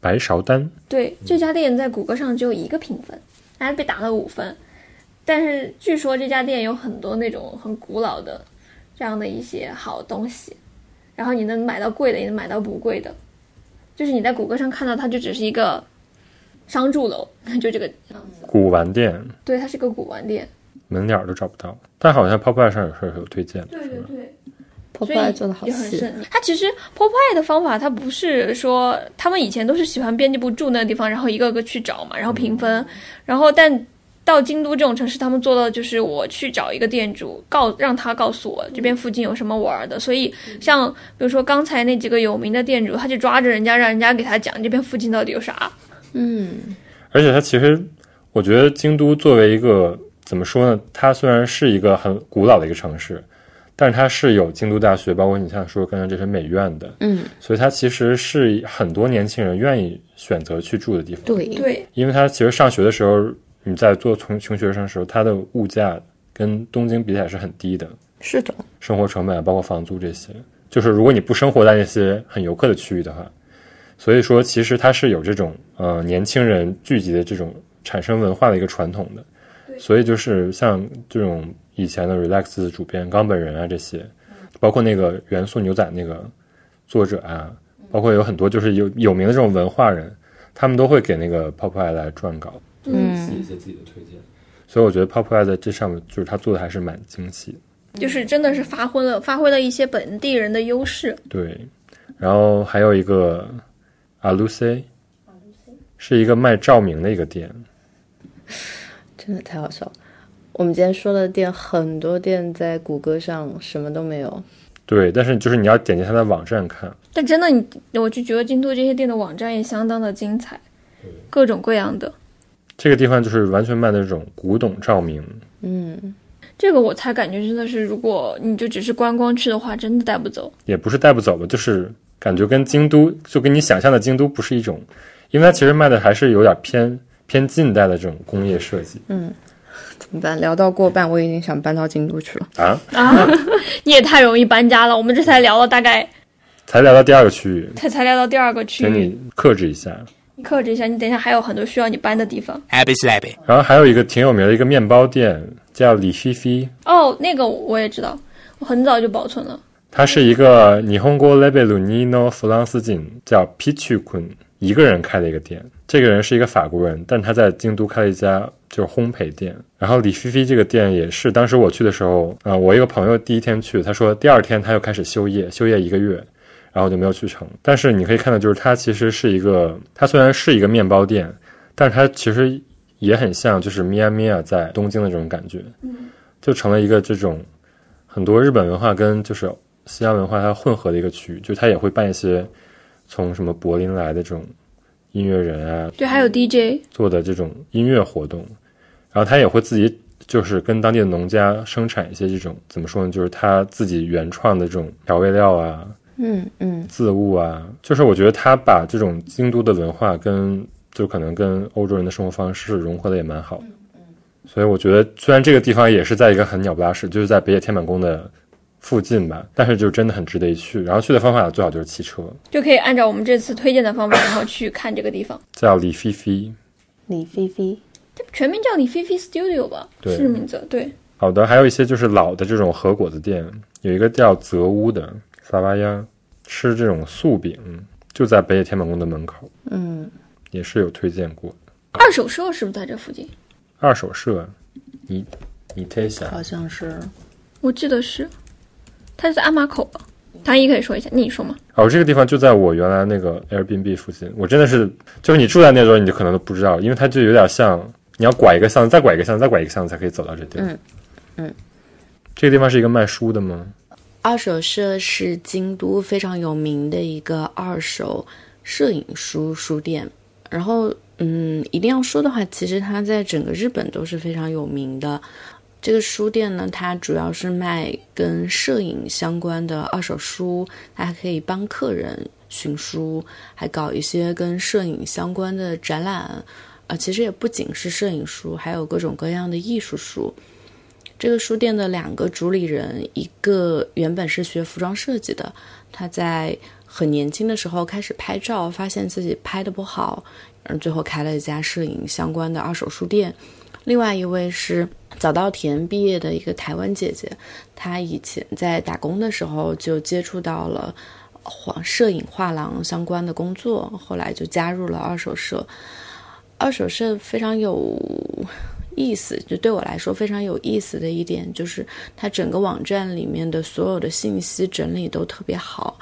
Speaker 1: 白芍丹，
Speaker 3: 对，这家店在谷歌上只有一个评分，还被打了五分。但是据说这家店有很多那种很古老的这样的一些好东西，然后你能买到贵的，也能买到不贵的。就是你在谷歌上看到它就只是一个商住楼，就这个样子。
Speaker 1: 古玩店，
Speaker 3: 对，它是个古玩店。
Speaker 1: 门脸儿都找不到，但好像 Popeye 上有是有推荐对。
Speaker 3: 对对对。
Speaker 2: 破
Speaker 3: 所以
Speaker 2: 坏做的好细，
Speaker 3: 也很深。它其实 Popeye 的方法，它不是说他们以前都是喜欢编辑部住那个地方，然后一个个去找嘛，然后评分，然后但到京都这种城市，他们做到就是我去找一个店主，告让他告诉我这边附近有什么玩的。所以像比如说刚才那几个有名的店主，他就抓着人家，让人家给他讲这边附近到底有啥。
Speaker 2: 嗯，
Speaker 1: 而且他其实，我觉得京都作为一个怎么说呢？它虽然是一个很古老的一个城市，但是它是有京都大学，包括你像说刚才这些美院的，
Speaker 2: 嗯，
Speaker 1: 所以它其实是很多年轻人愿意选择去住的地方。
Speaker 2: 对，
Speaker 3: 对，
Speaker 1: 因为他其实上学的时候，你在做穷穷学生的时候，它的物价跟东京比起来是很低的，
Speaker 2: 是的，
Speaker 1: 生活成本包括房租这些，就是如果你不生活在那些很游客的区域的话，所以说其实它是有这种呃年轻人聚集的这种产生文化的一个传统的。所以就是像这种以前的 Relax 的主编冈本人啊这些，包括那个元素牛仔那个作者啊，包括有很多就是有有名的这种文化人，他们都会给那个 Pop Eye 来撰稿，
Speaker 2: 嗯
Speaker 1: 写一些自己的推荐。所以我觉得 Pop Eye 在这上面就是他做的还是蛮精细的。
Speaker 3: 就是真的是发挥了发挥了一些本地人的优势。
Speaker 1: 对，然后还有一个 Aluce，是一个卖照明的一个店。
Speaker 2: 真的太好笑了。我们今天说的店，很多店在谷歌上什么都没有。
Speaker 1: 对，但是就是你要点击它的网站看，
Speaker 3: 但真的你，我就觉得京都这些店的网站也相当的精彩，各种各样的。
Speaker 1: 这个地方就是完全卖的这种古董照明。
Speaker 2: 嗯，
Speaker 3: 这个我才感觉真的是，如果你就只是观光去的话，真的带不走。
Speaker 1: 也不是带不走吧，就是感觉跟京都就跟你想象的京都不是一种，因为它其实卖的还是有点偏偏近代的这种工业设计嗯
Speaker 2: 怎么办？聊到过半，我已经想搬到京都去了。
Speaker 1: 啊。
Speaker 3: 啊，你也太容易搬家了。我们这才聊了大概，
Speaker 1: 才聊到第二个区域，
Speaker 3: 才才聊到第二个区域，
Speaker 1: 请你克制一下。
Speaker 3: 你克制一下，你等一下还有很多需要你搬的地方。
Speaker 4: Happy slappy.
Speaker 1: 然后还有一个挺有名的一个面包店叫李菲菲，
Speaker 3: 哦，那个我也知道，我很早就保存了。
Speaker 1: 它是一个日本語レベル2のフランス人，叫ピチュ君，一个人开的一个店。这个人是一个法国人，但他在京都开了一家就是烘焙店。然后李菲菲这个店也是当时我去的时候，啊、我一个朋友第一天去，他说第二天他又开始休业，休业一个月， 然后就没有去成。但是你可以看到，就是它其实是一个，它虽然是一个面包店，但是它其实也很像就是米亚米亚在东京的这种感觉，就成了一个这种很多日本文化跟就是西洋文化它混合的一个区域，就它也会办一些从什么柏林来的这种音乐人啊
Speaker 3: 对，还有 DJ，
Speaker 1: 做的这种音乐活动，然后他也会自己就是跟当地的农家生产一些这种怎么说呢，就是他自己原创的这种调味料啊、
Speaker 2: 嗯嗯，
Speaker 1: 自悟啊，就是我觉得他把这种京都的文化跟就可能跟欧洲人的生活方式融合的也蛮好的。所以我觉得，虽然这个地方也是在一个很鸟不拉屎，就是在北野天满宫的附近吧，但是就真的很值得一去。然后去的方法最好就是骑车，
Speaker 3: 就可以按照我们这次推荐的方法，然后去看这个地方。
Speaker 1: 叫李菲菲。
Speaker 2: 李菲菲，
Speaker 3: 这全名叫李菲菲 Studio 吧？
Speaker 1: 对
Speaker 3: 是名字。对，
Speaker 1: 好的，还有一些就是老的这种和果子店，有一个叫泽屋的萨瓦亚，吃这种素饼，就在北野天满宫的门口，
Speaker 2: 嗯，
Speaker 1: 也是有推荐过。
Speaker 3: 二手社是不是在这附近？
Speaker 1: 二手社，你你贴一下，
Speaker 2: 好像是。
Speaker 3: 我记得是，它是在鞍马口吧？唐一可以说一下，你说嘛？
Speaker 1: 哦，这个地方就在我原来那个 Airbnb 附近。我真的是，就是你住在那时候，你就可能都不知道，因为它就有点像你要拐一个巷子，再拐一个巷子，再拐一个巷子才可以走到这地方。
Speaker 2: 嗯嗯，
Speaker 1: 这个地方是一个卖书的吗？
Speaker 2: 二手社是京都非常有名的一个二手摄影书书店，然后嗯，一定要说的话，其实它在整个日本都是非常有名的。这个书店呢，它主要是卖跟摄影相关的二手书，它还可以帮客人寻书，还搞一些跟摄影相关的展览。啊，其实也不仅是摄影书，还有各种各样的艺术书。这个书店的两个主理人，一个原本是学服装设计的，他在很年轻的时候开始拍照，发现自己拍的不好，嗯，最后开了一家摄影相关的二手书店。另外一位是早稻田毕业的一个台湾姐姐，她以前在打工的时候就接触到了画摄影画廊相关的工作，后来就加入了二手社。二手社非常有意思，就对我来说非常有意思的一点就是，它整个网站里面的所有的信息整理都特别好，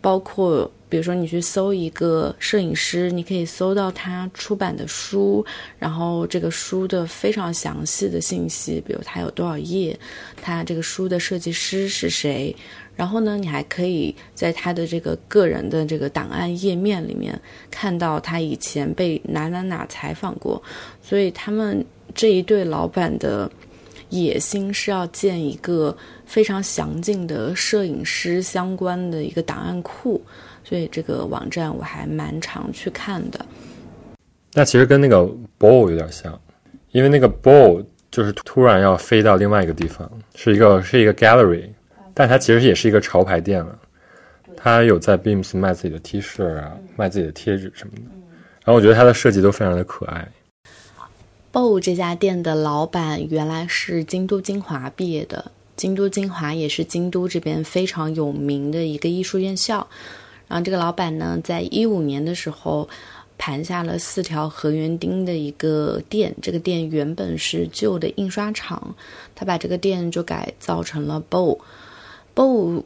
Speaker 2: 包括比如说你去搜一个摄影师，你可以搜到他出版的书，然后这个书的非常详细的信息，比如他有多少页，他这个书的设计师是谁。然后呢，你还可以在他的这个个人的这个档案页面里面看到他以前被哪哪哪采访过，所以他们这一对老板的野心是要建一个非常详尽的摄影师相关的一个档案库，所以这个网站我还蛮常去看的。
Speaker 1: 那其实跟那个 ball 有点像，因为那个 ball 就是突然要飞到另外一个地方，是一个是一个 gallery，但它其实也是一个潮牌店了。他有在 Beams 卖自己的 T 恤啊，卖自己的贴纸什么的。然后我觉得他的设计都非常的可爱。
Speaker 2: BO 这家店的老板原来是京都精华毕业的，京都精华也是京都这边非常有名的一个艺术院校。然后这个老板呢，在一五年的时候盘下了四条河园町的一个店，这个店原本是旧的印刷厂，他把这个店就改造成了 BO。BO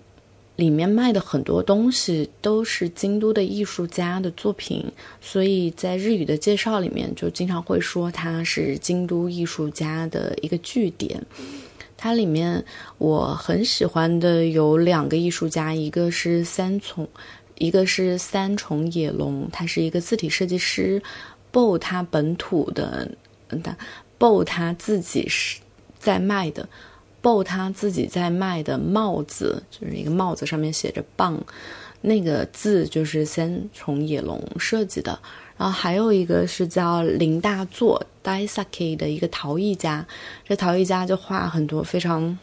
Speaker 2: 里面卖的很多东西都是京都的艺术家的作品，所以在日语的介绍里面就经常会说它是京都艺术家的一个据点。它里面我很喜欢的有两个艺术家，一个是三重，一个是三重野龙，他是一个字体设计师，BO 他本土的，嗯，BO 他自己是在卖的。BO 他自己在卖的帽子，就是一个帽子上面写着“棒”，那个字就是三重野龙设计的。然后还有一个是叫林大作 Daisaki 的一个陶艺家，这陶艺家就画很多非常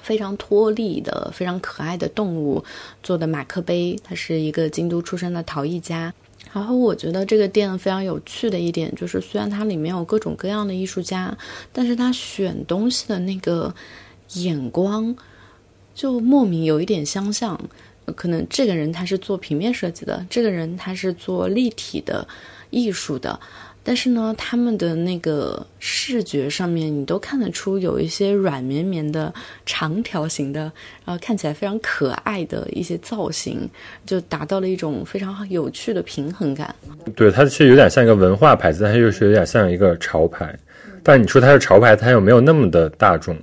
Speaker 2: 非常脱力的、非常可爱的动物做的马克杯。他是一个京都出生的陶艺家。然后我觉得这个店非常有趣的一点就是，虽然它里面有各种各样的艺术家，但是他选东西的那个眼光就莫名有一点相像。可能这个人他是做平面设计的，这个人他是做立体的艺术的，但是呢，他们的那个视觉上面你都看得出有一些软绵绵的长条形的，然后看起来非常可爱的一些造型，就达到了一种非常有趣的平衡感。
Speaker 1: 对，它其实有点像一个文化牌子，但它又是有点像一个潮牌。但你说它是潮牌，它又没有那么的大众，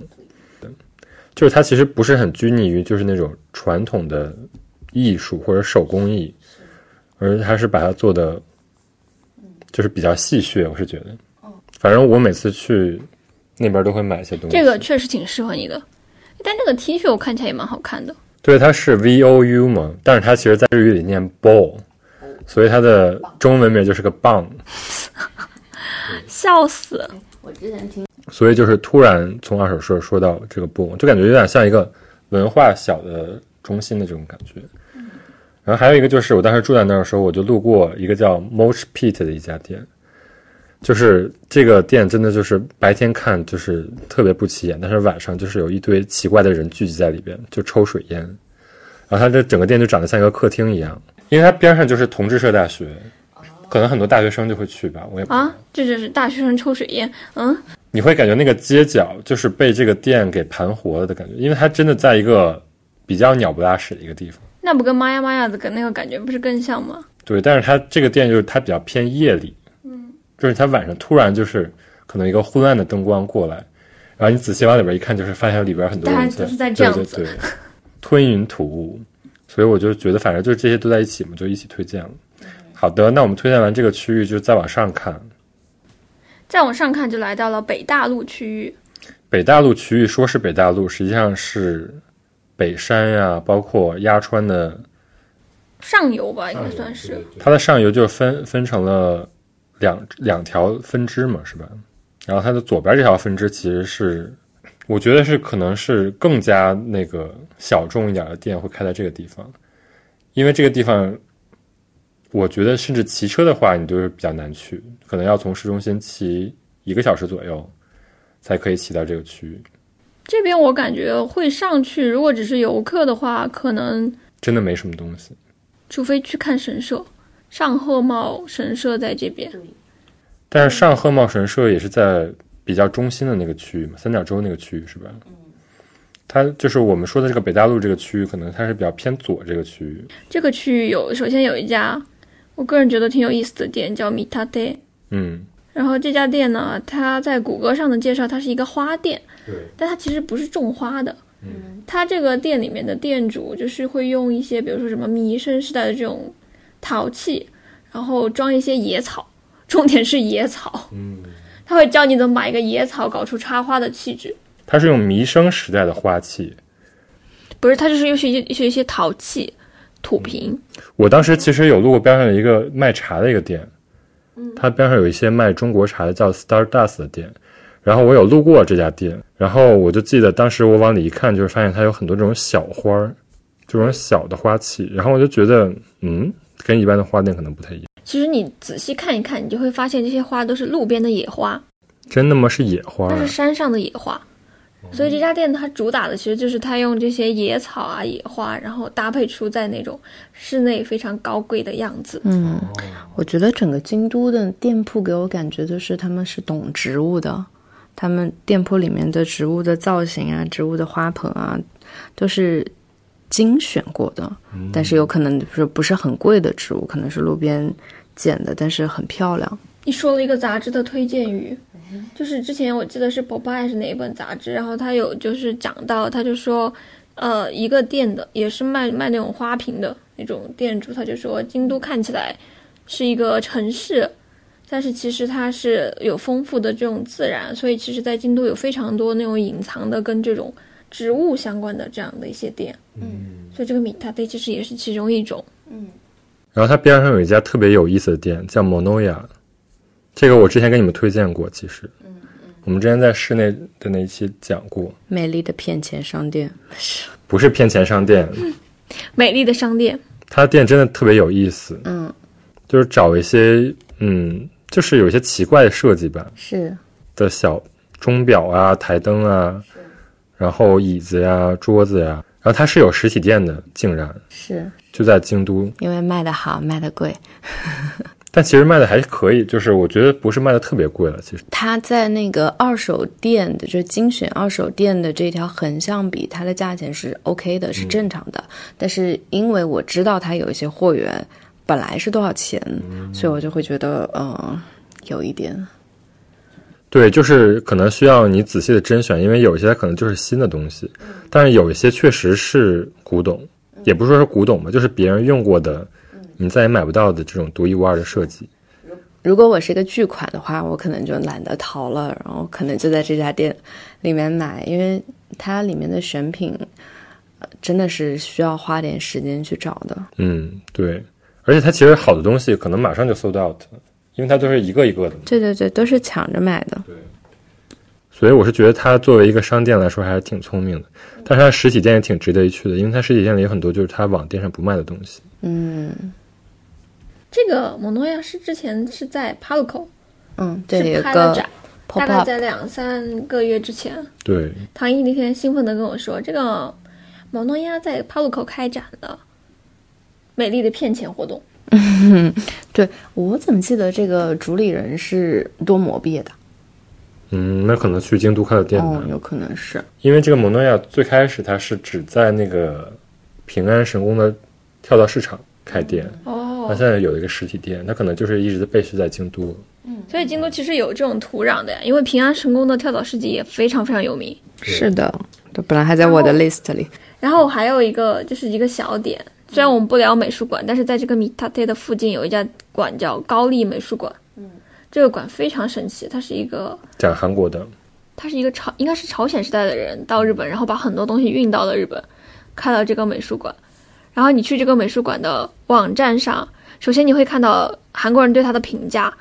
Speaker 1: 就是它其实不是很拘泥于就是那种传统的艺术或者手工艺，而它是把它做的就是比较戏谑。我是觉得，反正我每次去那边都会买一些东西。
Speaker 3: 这个确实挺适合你的，但这个 T 恤我看起来也蛮好看的。
Speaker 1: 对，它是 V O U 嘛，但是它其实在日语里念 ball，所以它的中文名就是个棒。
Speaker 3: 笑死！
Speaker 2: 我之前听
Speaker 1: 所以就是突然从二手社说到这个 ball，就感觉有点像一个文化小的中心的这种感觉。然后还有一个就是，我当时住在那儿的时候，我就路过一个叫 Moch Pit 的一家店，就是这个店真的就是白天看就是特别不起眼，但是晚上就是有一堆奇怪的人聚集在里边，就抽水烟。然后它这整个店就长得像一个客厅一样，因为它边上就是同志社大学，可能很多大学生就会去吧，我也
Speaker 3: 啊，这就是大学生抽水烟。嗯，
Speaker 1: 你会感觉那个街角就是被这个店给盘活了的感觉，因为它真的在一个比较鸟不拉屎的一个地方。
Speaker 3: 那不跟妈呀妈呀的跟那个感觉不是更像吗？
Speaker 1: 对，但是它这个店就是它比较偏夜里，嗯，就是它晚上突然就是可能一个昏暗的灯光过来，然后你仔细往里边一看，就是发现里边很多人在
Speaker 3: 大家都是在这样子
Speaker 1: 对对对，吞云吐雾，所以我就觉得反正就是这些都在一起嘛，就一起推荐了。好的，那我们推荐完这个区域，就再往上看，
Speaker 3: 再往上看就来到了北大陆区域。
Speaker 1: 北大陆区域说是北大陆，实际上是北山呀，包括鸭川的
Speaker 3: 上游吧，应该算是。
Speaker 1: 它的上游就分分成了两两条分支嘛，是吧？然后它的左边这条分支其实是，我觉得是可能是更加那个小众一点的店会开在这个地方，因为这个地方，我觉得甚至骑车的话，你都是比较难去，可能要从市中心骑一个小时左右才可以骑到这个区域，
Speaker 3: 这边我感觉会上去，如果只是游客的话，可能
Speaker 1: 真的没什么东西。
Speaker 3: 除非去看神社，上鹤茂神社在这边。
Speaker 1: 但是上贺茂神社也是在比较中心的那个区域嘛，三角洲那个区域是吧？它就是我们说的这个北大陆这个区域，可能它是比较偏左这个区域。
Speaker 3: 这个区域有，首先有一家，我个人觉得挺有意思的店，叫 Mitate。
Speaker 1: 嗯，
Speaker 3: 然后这家店呢，它在谷歌上的介绍，它是一个花店，
Speaker 1: 对，
Speaker 3: 但它其实不是种花的。嗯，它这个店里面的店主就是会用一些，比如说什么弥生时代的这种陶器，然后装一些野草，重点是野草。
Speaker 1: 嗯，
Speaker 3: 他会教你怎么把一个野草搞出插花的气质。
Speaker 1: 它是用弥生时代的花器。
Speaker 3: 不是，它就是又是一些一些陶器、土瓶。
Speaker 1: 我当时其实有路过边上的一个卖茶的一个店，它边上有一些卖中国茶的叫 Stardust 的店，然后我有路过这家店，然后我就记得当时我往里一看，就是发现它有很多这种小花儿，这种小的花器，然后我就觉得，嗯，跟一般的花店可能不太一样。
Speaker 3: 其实你仔细看一看，你就会发现这些花都是路边的野花，
Speaker 1: 真的吗？是野花
Speaker 3: 那
Speaker 1: 啊？
Speaker 3: 是山上的野花。所以这家店它主打的其实就是它用这些野草啊、野花，然后搭配出在那种室内非常高贵的样子。
Speaker 2: 嗯，我觉得整个京都的店铺给我感觉就是他们是懂植物的，他们店铺里面的植物的造型啊、植物的花盆啊，都是精选过的。但是有可能就是不是很贵的植物，可能是路边捡的，但是很漂亮。
Speaker 3: 你说了一个杂志的推荐语，就是之前我记得是《Pop Eye》是哪一本杂志，然后他有就是讲到，他就说，呃，一个店的也是卖卖那种花瓶的那种店主，他就说京都看起来是一个城市，但是其实它是有丰富的这种自然，所以其实在京都有非常多那种隐藏的跟这种植物相关的这样的一些店，嗯，所以这个米塔店其实也是其中一种。嗯。
Speaker 1: 然后它边上有一家特别有意思的店，叫 Monoya，这个我之前给你们推荐过，其实，嗯我们之前在室内的那一期讲过，
Speaker 2: 美丽的骗钱商店，
Speaker 1: 不是骗钱商店，
Speaker 3: 美丽的商店，
Speaker 1: 它的店真的特别有意思，
Speaker 2: 嗯，
Speaker 1: 就是找一些，嗯，就是有一些奇怪的设计吧
Speaker 2: 是。
Speaker 1: 的小钟表啊、台灯啊，然后椅子呀、桌子呀，然后它是有实体店的，竟然
Speaker 2: 是，
Speaker 1: 就在京都，
Speaker 2: 因为卖的好，卖的贵。
Speaker 1: 但其实卖的还可以，就是我觉得不是卖的特别贵了，其实。
Speaker 2: 它在那个二手店的，就是精选二手店的这条横向比，它的价钱是 OK 的，是正常的。但是因为我知道它有一些货源本来是多少钱，所以我就会觉得，嗯、有一点，
Speaker 1: 对，就是可能需要你仔细的甄选，因为有一些可能就是新的东西，但是有一些确实是古董，也不是说是古董吧，就是别人用过的，你再也买不到的这种独一无二的设计。
Speaker 2: 如果我是一个巨款的话，我可能就懒得淘了，然后可能就在这家店里面买，因为它里面的选品。呃真的是需要花点时间去找的。
Speaker 1: 嗯，对，而且它其实好的东西可能马上就 sold out，因为它都是一个一个的。
Speaker 2: 对对对，都是抢着买的。
Speaker 1: 所以我是觉得它作为一个商店来说还是挺聪明的，但是它实体店也挺值得一去的，因为它实体店里有很多就是它网店上不卖的东西。
Speaker 2: 嗯
Speaker 3: 这个蒙诺亚是之前是在帕鲁口
Speaker 2: 嗯，这里有
Speaker 3: 是开了
Speaker 2: 个
Speaker 3: 展，大概在两三个月之前，
Speaker 1: 对，
Speaker 3: 唐毅那天兴奋的跟我说，这个蒙诺亚在帕鲁口开展了美丽的骗钱活动。
Speaker 2: 对我怎么记得这个主理人是多摩毕业的？
Speaker 1: 嗯，那可能去京都开的店吧。
Speaker 2: 哦，有可能是。
Speaker 1: 因为这个蒙诺亚最开始它是只在那个平安神宫的跳蚤市场开店，它
Speaker 3: 哦，
Speaker 1: 现在有一个实体店，它可能就是一直被是在京都。
Speaker 3: 嗯所以京都其实有这种土壤的呀，因为平安神宫的跳蚤市集也非常非常有名。
Speaker 2: 是的，这本来还在我的 list 里。
Speaker 3: 然后还有一个就是一个小点，虽然我们不聊美术馆，但是在这个米塔特的附近有一家馆叫高丽美术馆。嗯，这个馆非常神奇，它是一个
Speaker 1: 讲韩国的，
Speaker 3: 它是一个朝应该是朝鲜时代的人到日本，然后把很多东西运到了日本，开了这个美术馆。然后你去这个美术馆的网站上，首先你会看到韩国人对他的评价，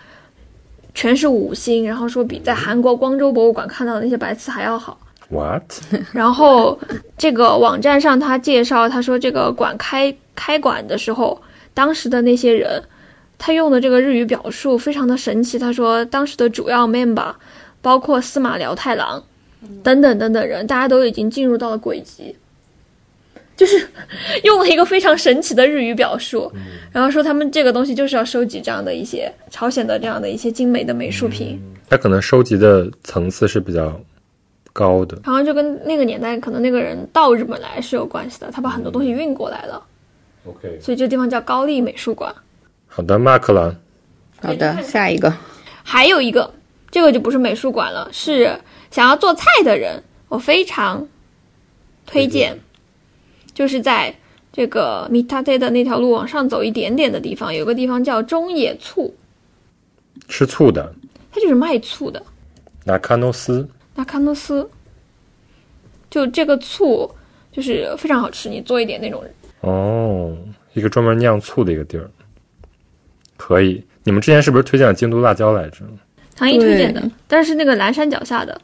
Speaker 3: 全是五星，然后说比在韩国光州博物馆看到的那些白瓷还要好。
Speaker 1: what？
Speaker 3: 然后这个网站上他介绍，他说这个馆开开馆的时候，当时的那些人，他用的这个日语表述非常的神奇。他说当时的主要 member 包括司马辽太郎等等等等人，大家都已经进入到了鬼籍，就是用了一个非常神奇的日语表述，然后说他们这个东西就是要收集这样的一些朝鲜的这样的一些精美的美术品。
Speaker 1: 它可能收集的层次是比较高的。
Speaker 3: 好像就跟那个年代可能那个人到日本来是有关系的，他把很多东西运过来了
Speaker 1: ，OK，
Speaker 3: 所以这地方叫高丽美术馆。
Speaker 1: 好的，Mark 了。
Speaker 2: 好的，下一个。
Speaker 3: 还有一个，这个就不是美术馆了，是想要做菜的人，我非常推荐，就是在这个米塔特的那条路往上走一点点的地方，有个地方叫中野醋，
Speaker 1: 吃醋的。
Speaker 3: 它就是卖醋的。
Speaker 1: 拿卡诺斯，
Speaker 3: 那康诺斯，就这个醋就是非常好吃，你做一点那种。
Speaker 1: 哦，一个专门酿醋的一个地儿，可以。你们之前是不是推荐了京都辣椒来着？
Speaker 3: 唐毅推荐的，但是那个蓝山脚下的，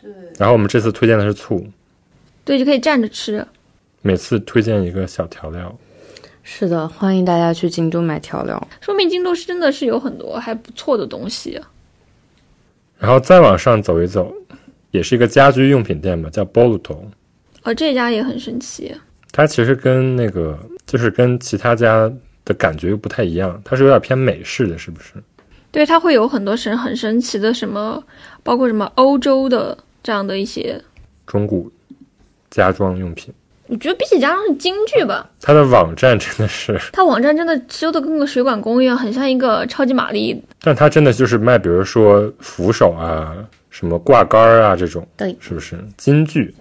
Speaker 3: 对
Speaker 1: 然后我们这次推荐的是醋，
Speaker 3: 对，就可以蘸着吃。
Speaker 1: 每次推荐一个小调料。
Speaker 2: 是的，欢迎大家去京都买调料。
Speaker 3: 说明京都是真的是有很多还不错的东西。
Speaker 1: 然后再往上走一走，也是一个家居用品店吧，叫 Boluto。
Speaker 3: 哦，这家也很神奇。
Speaker 1: 它其实跟那个就是跟其他家的感觉又不太一样，它是有点偏美式的，是不是？
Speaker 3: 对，它会有很多神很神奇的什么，包括什么欧洲的这样的一些
Speaker 1: 中古家装用品。
Speaker 3: 我觉得比起家装是京剧吧，
Speaker 1: 它的网站真的是，
Speaker 3: 它网站真的修的跟个水管工一样，很像一个超级玛丽。
Speaker 1: 但它真的就是卖，比如说扶手啊、什么挂杆儿啊这种，
Speaker 2: 对，
Speaker 1: 是不是？京剧？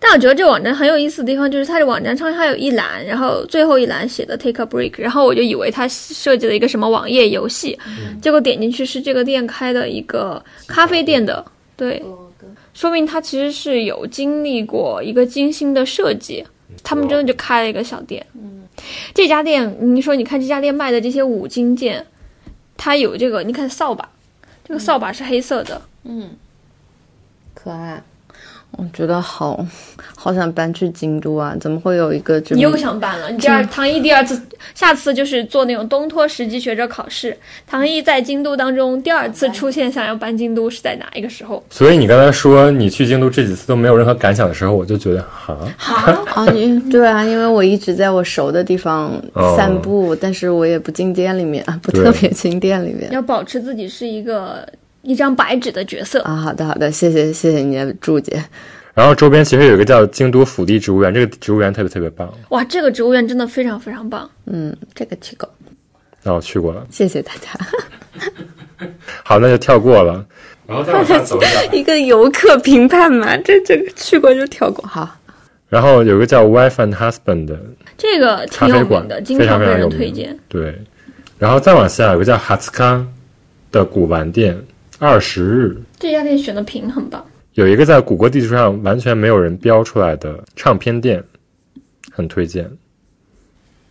Speaker 3: 但我觉得这网站很有意思的地方就是它的网站上还有一栏，然后最后一栏写的 Take a break，然后我就以为它设计了一个什么网页游戏，结果点进去是这个店开的一个咖啡店的，对，说明它其实是有经历过一个精心的设计，他们真的就开了一个小店。嗯，这家店，你说你看这家店卖的这些五金件，它有这个，你看扫把，这个扫把是黑色的，
Speaker 2: 嗯，可爱。我觉得好好想搬去京都啊！怎么会有一个这么
Speaker 3: 你又想搬了？你第二唐毅第二次，下次就是做那种东托实际学者考试。唐毅在京都当中第二次出现想要搬京都是在哪一个时候？
Speaker 1: 所以你刚才说你去京都这几次都没有任何感想的时候，我就觉得哈，
Speaker 3: 好
Speaker 2: 啊，你对啊，因为我一直在我熟的地方散步，但是我也不进店里面啊，不特别进店里面，
Speaker 3: 要保持自己是一个一张白纸的角色
Speaker 2: 啊。好的，好的，谢谢，谢谢你的注解。
Speaker 1: 然后周边其实有一个叫京都府地植物园，这个植物园特别特别棒。
Speaker 3: 哇，这个植物园真的非常非常棒。
Speaker 2: 嗯，这个去过。
Speaker 1: 那我去过了，
Speaker 2: 谢谢大家。
Speaker 1: 好，那就跳过了。然后再往下走一下，
Speaker 2: 一个游客评判嘛，这这个去过就跳过。好。
Speaker 1: 然后有个叫 Wife and Husband 的
Speaker 3: 这个挺有名的，经常被人推荐。
Speaker 1: 对。然后再往下有个叫 Hatsukan 的古玩店，二十日。
Speaker 3: 这家店选的品很棒。
Speaker 1: 有一个在谷歌地图上完全没有人标出来的唱片店，很推荐。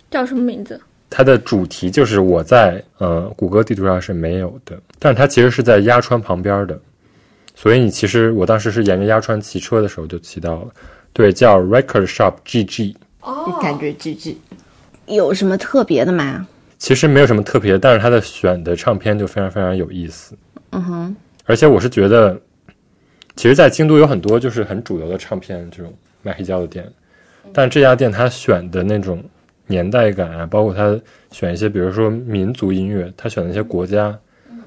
Speaker 3: 叫什么名字？
Speaker 1: 它的主题就是我在呃谷歌地图上是没有的，但是它其实是在鸭川旁边的，所以你其实我当时是沿着鸭川骑车的时候就骑到了。对，叫 Record Shop GG。
Speaker 3: 哦，
Speaker 2: 感觉 GG 有什么特别的吗？
Speaker 1: 其实没有什么特别，但是它的选的唱片就非常非常有意思。
Speaker 2: 嗯哼，
Speaker 1: 而且我是觉得。其实，在京都有很多就是很主流的唱片这种卖黑胶的店，但这家店他选的那种年代感啊，包括他选一些，比如说民族音乐，他选的一些国家，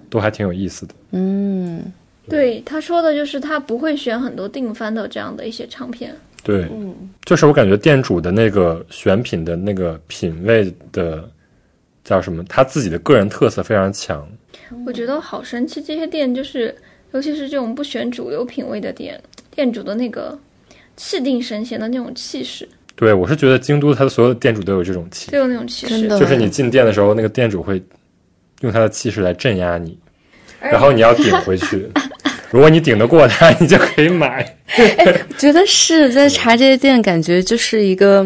Speaker 1: 都还挺有意思的。
Speaker 2: 嗯，
Speaker 3: 对，他说的就是他不会选很多定番的这样的一些唱片。
Speaker 1: 对，就是我感觉店主的那个选品的那个品味的叫什么，他自己的个人特色非常强。
Speaker 3: 我觉得好神奇，这些店就是。尤其是这种不选主流品味的店，店主的那个气定神闲的那种气势。
Speaker 1: 对，我是觉得京都它的所有的店主都有这种气，
Speaker 3: 都有那种气势。
Speaker 1: 就是你进店的时候，那个店主会用他的气势来镇压你，然后你要顶回去。如果你顶得过他，你就可以买。
Speaker 2: 哎，觉得是在茶这些店，感觉就是一个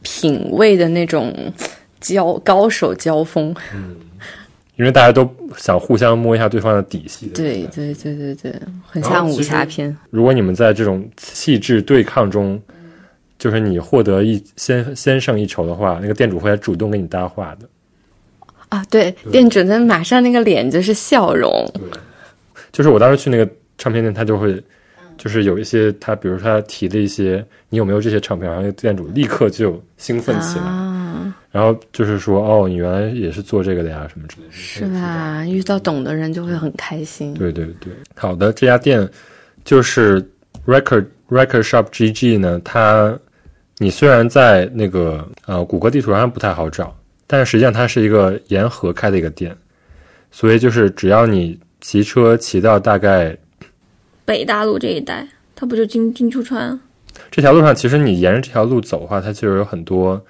Speaker 2: 品味的那种交高手交锋。
Speaker 1: 嗯。因为大家都想互相摸一下对方的底细。
Speaker 2: 对对对对对，很像武侠片。
Speaker 1: 如果你们在这种气质对抗中，就是你获得一先先胜一筹的话，那个店主会来主动跟你搭话的。
Speaker 2: 啊，对，店主的马上那个脸就是笑容。
Speaker 1: 对，就是我当时去那个唱片店，他就会，就是有一些他，比如说他提的一些，你有没有这些唱片？然后店主立刻就兴奋起来。然后就是说，哦，你原来也是做这个的呀，什么之类的。
Speaker 2: 是吧？遇到懂的人就会很开心。
Speaker 1: 对对对，好的，这家店就是 Record Record Shop GG 呢。它你虽然在那个呃谷歌地图上不太好找，但是实际上它是一个沿河开的一个店，所以就是只要你骑车骑到大概
Speaker 3: 北大陆这一带，它不就金金出川？
Speaker 1: 这条路上，其实你沿着这条路走的话，它其实有很多。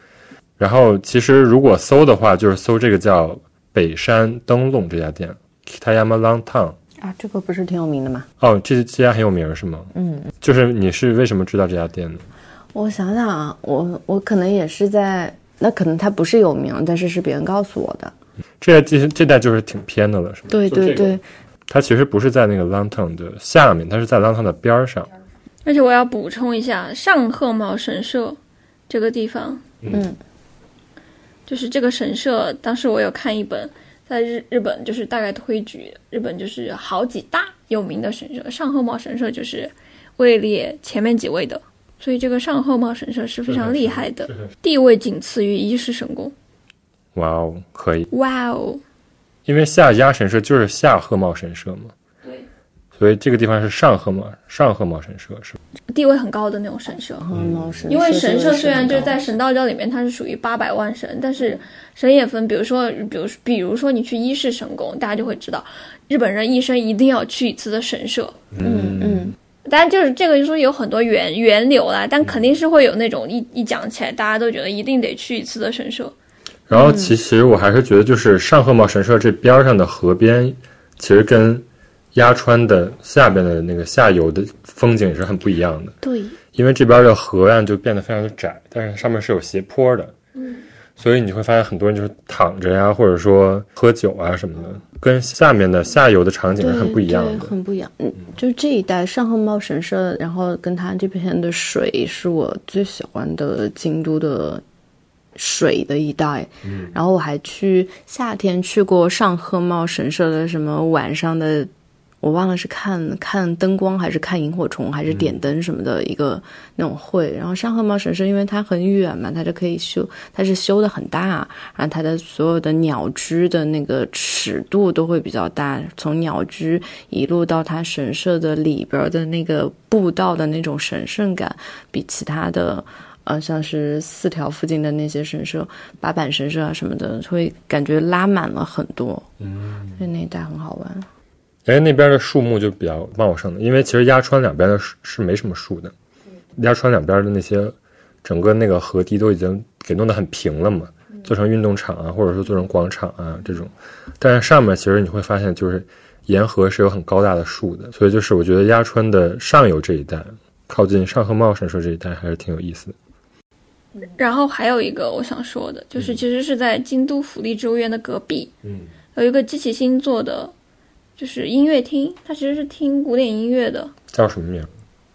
Speaker 1: 然后，其实如果搜的话，就是搜这个叫北山灯笼这家店，Kitayama Long Town
Speaker 2: 啊，这个不是挺有名的吗？
Speaker 1: 哦，这这家很有名是吗？
Speaker 2: 嗯，
Speaker 1: 就是你是为什么知道这家店呢？
Speaker 2: 我想想啊，我我可能也是在那，可能它不是有名，但是是别人告诉我的。
Speaker 1: 这这这代就是挺偏的了，是吗？
Speaker 2: 对对对，
Speaker 1: 它其实不是在那个 Long Town 的下面，它是在 Long Town 的边儿上。
Speaker 3: 而且我要补充一下，上鹤茂神社。这个地方，
Speaker 2: 嗯，
Speaker 3: 就是这个神社。当时我有看一本，在日日本就是大概推举日本就是好几大有名的神社，上贺茂神社就是位列前面几位的，所以这个上贺茂神社是非常厉害的，地位仅次于伊势神宫。
Speaker 1: 哇哦，可以，
Speaker 3: 哇哦，
Speaker 1: 因为下家神社就是下鹤茂神社嘛，
Speaker 3: 对，
Speaker 1: 所以这个地方是上鹤茂上鹤茂神社是吧？
Speaker 3: 地位很高的那种神社。
Speaker 2: 嗯，
Speaker 3: 因为神社
Speaker 2: 社
Speaker 3: 虽然就是在神道教里面它是属于八百万神，但是神也分，比如说，比如比如说你去伊势神宫，大家就会知道，日本人一生一定要去一次的神社。
Speaker 2: 嗯嗯，
Speaker 3: 当然，就是这个，就是有很多源源流啦，但肯定是会有那种一一讲起来，大家都觉得一定得去一次的神社。
Speaker 1: 然后其实我还是觉得，就是上鹤茂神社这边儿上的河边，其实跟鸭川的下边的那个下游的风景也是很不一样的。
Speaker 2: 对，
Speaker 1: 因为这边的河岸就变得非常的窄，但是上面是有斜坡的，嗯，所以你会发现很多人就是躺着呀，或者说喝酒啊什么的，跟下面的下游的场景是很不一样
Speaker 2: 对，
Speaker 1: 的。
Speaker 2: 很不一样。嗯，就是这一带上贺茂神社，然后跟它这片的水是我最喜欢的京都的水的一带。嗯，然后我还去夏天去过上贺茂神社的什么晚上的。我忘了是看看灯光还是看萤火虫还是点灯什么的一个那种会，然后上贺茂神社因为它很远嘛，它就可以修，它是修的很大，然后它的所有的鸟居的那个尺度都会比较大，从鸟居一路到它神社的里边的那个步道的那种神圣感，比其他的。呃，像是四条附近的那些神社，八坂神社啊什么的，会感觉拉满了很多，嗯，所以那一带很好玩。
Speaker 1: 哎，那边的树木就比较茂盛的，因为其实鸭川两边的树是没什么树的，鸭川两边的那些整个那个河堤都已经给弄得很平了嘛，做成运动场啊，或者说做成广场啊这种，但是上面其实你会发现，就是沿河是有很高大的树的，所以就是我觉得鸭川的上游这一带，靠近上河茂神社这一带还是挺有意思的。
Speaker 3: 然后还有一个我想说的，就是其实是在京都府立植物园的隔壁，
Speaker 1: 嗯，
Speaker 3: 有一个机器星座的，就是音乐厅，它其实是听古典音乐的，
Speaker 1: 叫什么名？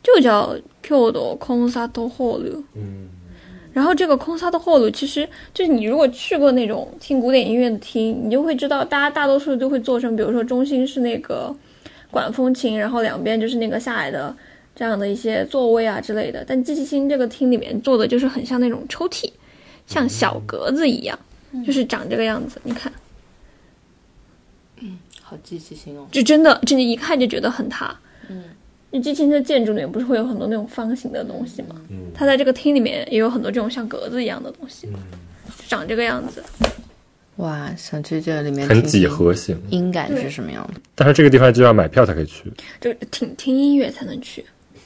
Speaker 3: 就叫 Kyoto Concert Hall。
Speaker 1: 嗯，
Speaker 3: 然后这个 Concert Hall 其实就是你如果去过那种听古典音乐的厅，你就会知道，大家大多数都会做成，比如说中心是那个管风琴，然后两边就是那个下来的这样的一些座位啊之类的。但机器星这个厅里面做的就是很像那种抽屉，像小格子一样，就是长这个样子。你看，
Speaker 2: 好积极性哦。
Speaker 3: 就真的，真的，一看就觉得很塌。嗯，就机器的建筑里面不是会有很多那种方形的东西吗？嗯，它在这个厅里面也有很多这种像格子一样的东西，就长这个样子。
Speaker 2: 哇，想去这里面
Speaker 1: 很几何形，
Speaker 2: 音感是什么样的？
Speaker 1: 但是这个地方就要买票才可以去。
Speaker 3: 就听听音乐才能去。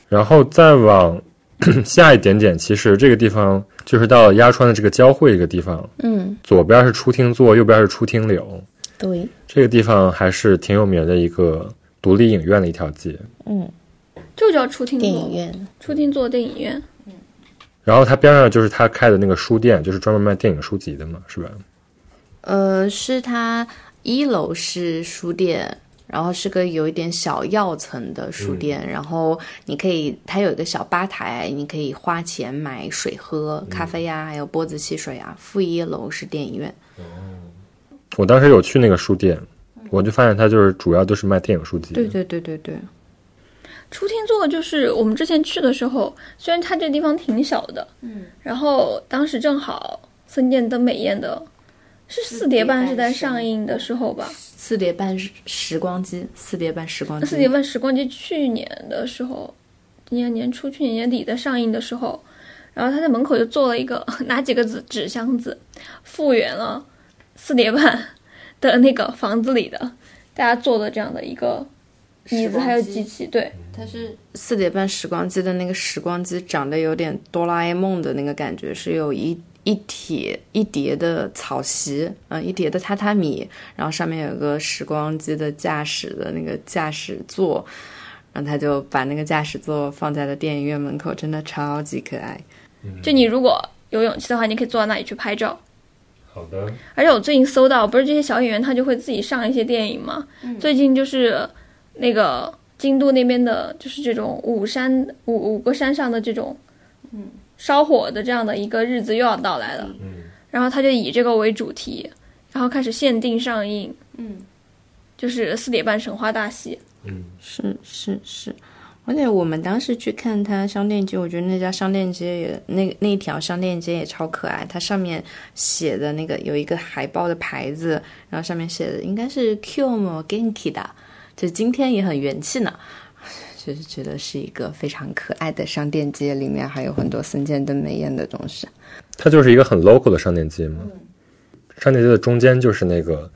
Speaker 1: 然后再往 下一点点，其实这个地方就是到了鸭川的这个交汇一个地方，
Speaker 2: 嗯，
Speaker 1: 左边是出厅座，右边是出厅柳。
Speaker 2: 对，
Speaker 1: 这个地方还是挺有名的一个独立影院的一条街。
Speaker 2: 嗯，
Speaker 3: 就叫出厅
Speaker 2: 电，影院，
Speaker 3: 出厅座电影院。
Speaker 1: 嗯然后它边上就是他开的那个书店，就是专门卖电影书籍的嘛，是吧？
Speaker 2: 呃，是它一楼是书店，然后是个有一点小药层的书店，然后你可以，它有一个小吧台，你可以花钱买水喝，咖啡呀、还有波子汽水啊。负一楼是电影院，
Speaker 1: 我当时有去那个书店，我就发现它就是主要都是卖电影书籍的。
Speaker 2: 对对对对对，
Speaker 3: 初听座就是我们之前去的时候，虽然它这地方挺小的，嗯，然后当时正好森见登美彦的，是四叠半是在上映的时候吧？
Speaker 2: 四叠半时时光机，四叠半时光机，
Speaker 3: 四叠半时光机去年的时候，今年年初、去年年底在上映的时候，然后他在门口就做了一个 拿几个纸纸箱子，复原了四叠半 的那个房子里的大家坐的这样的一个椅子还有机器，对，
Speaker 2: 它是四叠半时光机的那个时光机，长得有点哆啦 A 梦的那个感觉，是有一一铁一叠的草席，嗯、一叠的榻榻米，然后上面有个时光机的驾驶的那个驾驶座，然后他就把那个驾驶座放在了电影院门口，真的超级可爱。
Speaker 3: 就你如果有勇气的话，你可以坐到那里去拍照。
Speaker 1: 好的，
Speaker 3: 而且我最近搜到，不是这些小演员他就会自己上一些电影吗？最近就是那个京都那边的，就是这种五山五五个山上的这种，嗯。烧火的这样的一个日子又要到来了，然后他就以这个为主题，然后开始限定上映，
Speaker 2: 嗯，
Speaker 3: 就是四点半神话大戏，嗯。
Speaker 2: 是是是，而且我们当时去看它商店街，我觉得那家商店街也那那一条商店街也超可爱。它上面写的那个有一个海报的牌子，然后上面写的应该是 “Kyomo Genki” 的，就今天也很元气呢。就是觉得是一个非常可爱的商店街，里面还有很多森见登美彦的东西。
Speaker 1: 它就是一个很 local 的商店街嘛。商店街的中间就是那个，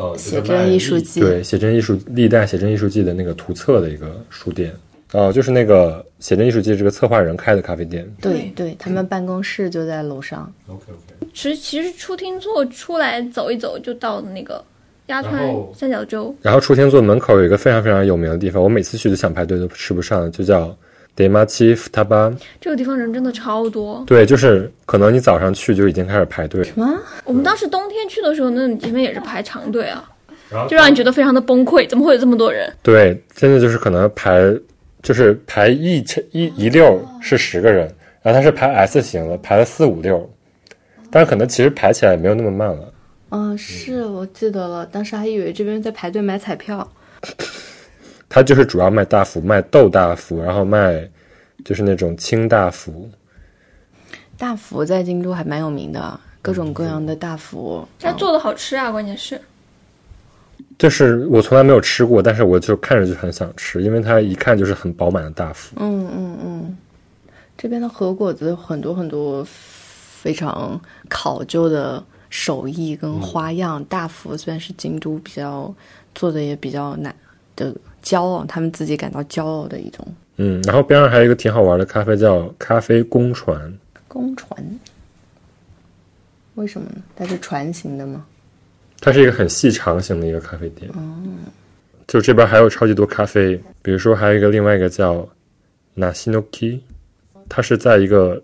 Speaker 1: 呃，
Speaker 2: 写真艺术季
Speaker 1: 对，写真艺术历代写真艺术季的那个图册的一个书店。哦、就是那个写真艺术季这个策划人开的咖啡店。
Speaker 2: 对对，他们办公室就在楼上。
Speaker 1: OK OK。
Speaker 3: 其实其实出厅座出来走一走就到那个鸭川三角洲，
Speaker 1: 然后出厅座门口有一个非常非常有名的地方，我每次去都想排队都吃不上，就叫 Demachi Futaba。
Speaker 3: 这个地方人真的超多。
Speaker 1: 对，就是可能你早上去就已经开始排队，
Speaker 2: 什么？
Speaker 3: 我们当时冬天去的时候，那前面也是排长队啊，就让你觉得非常的崩溃，怎么会有这么多人？
Speaker 1: 对，真的就是可能排，就是排一千一一溜是十个人，然后他是排 S 型的，排了四五溜，但是可能其实排起来也没有那么慢了。
Speaker 2: 嗯，是我记得了，当时还以为这边在排队买彩票。
Speaker 1: 他就是主要卖大福，卖豆大福，然后卖就是那种青大福。
Speaker 2: 大福在京都还蛮有名的，各种各样的大福。
Speaker 3: 它做的好吃啊，关键是
Speaker 1: 就是我从来没有吃过，但是我就看着就很想吃，因为它一看就是很饱满的大福。
Speaker 2: 嗯嗯嗯，这边的和果子有很多很多非常考究的手艺跟花样。大福虽然是京都比较做的也比较难的骄傲，他们自己感到骄傲的一种
Speaker 1: 嗯，然后边上还有一个挺好玩的咖啡，叫咖啡公船。
Speaker 2: 公船。为什么呢？它是船型的吗？
Speaker 1: 它是一个很细长型的一个咖啡店。就这边还有超级多咖啡，比如说还有一个另外一个叫 Nasinoki，它是在一个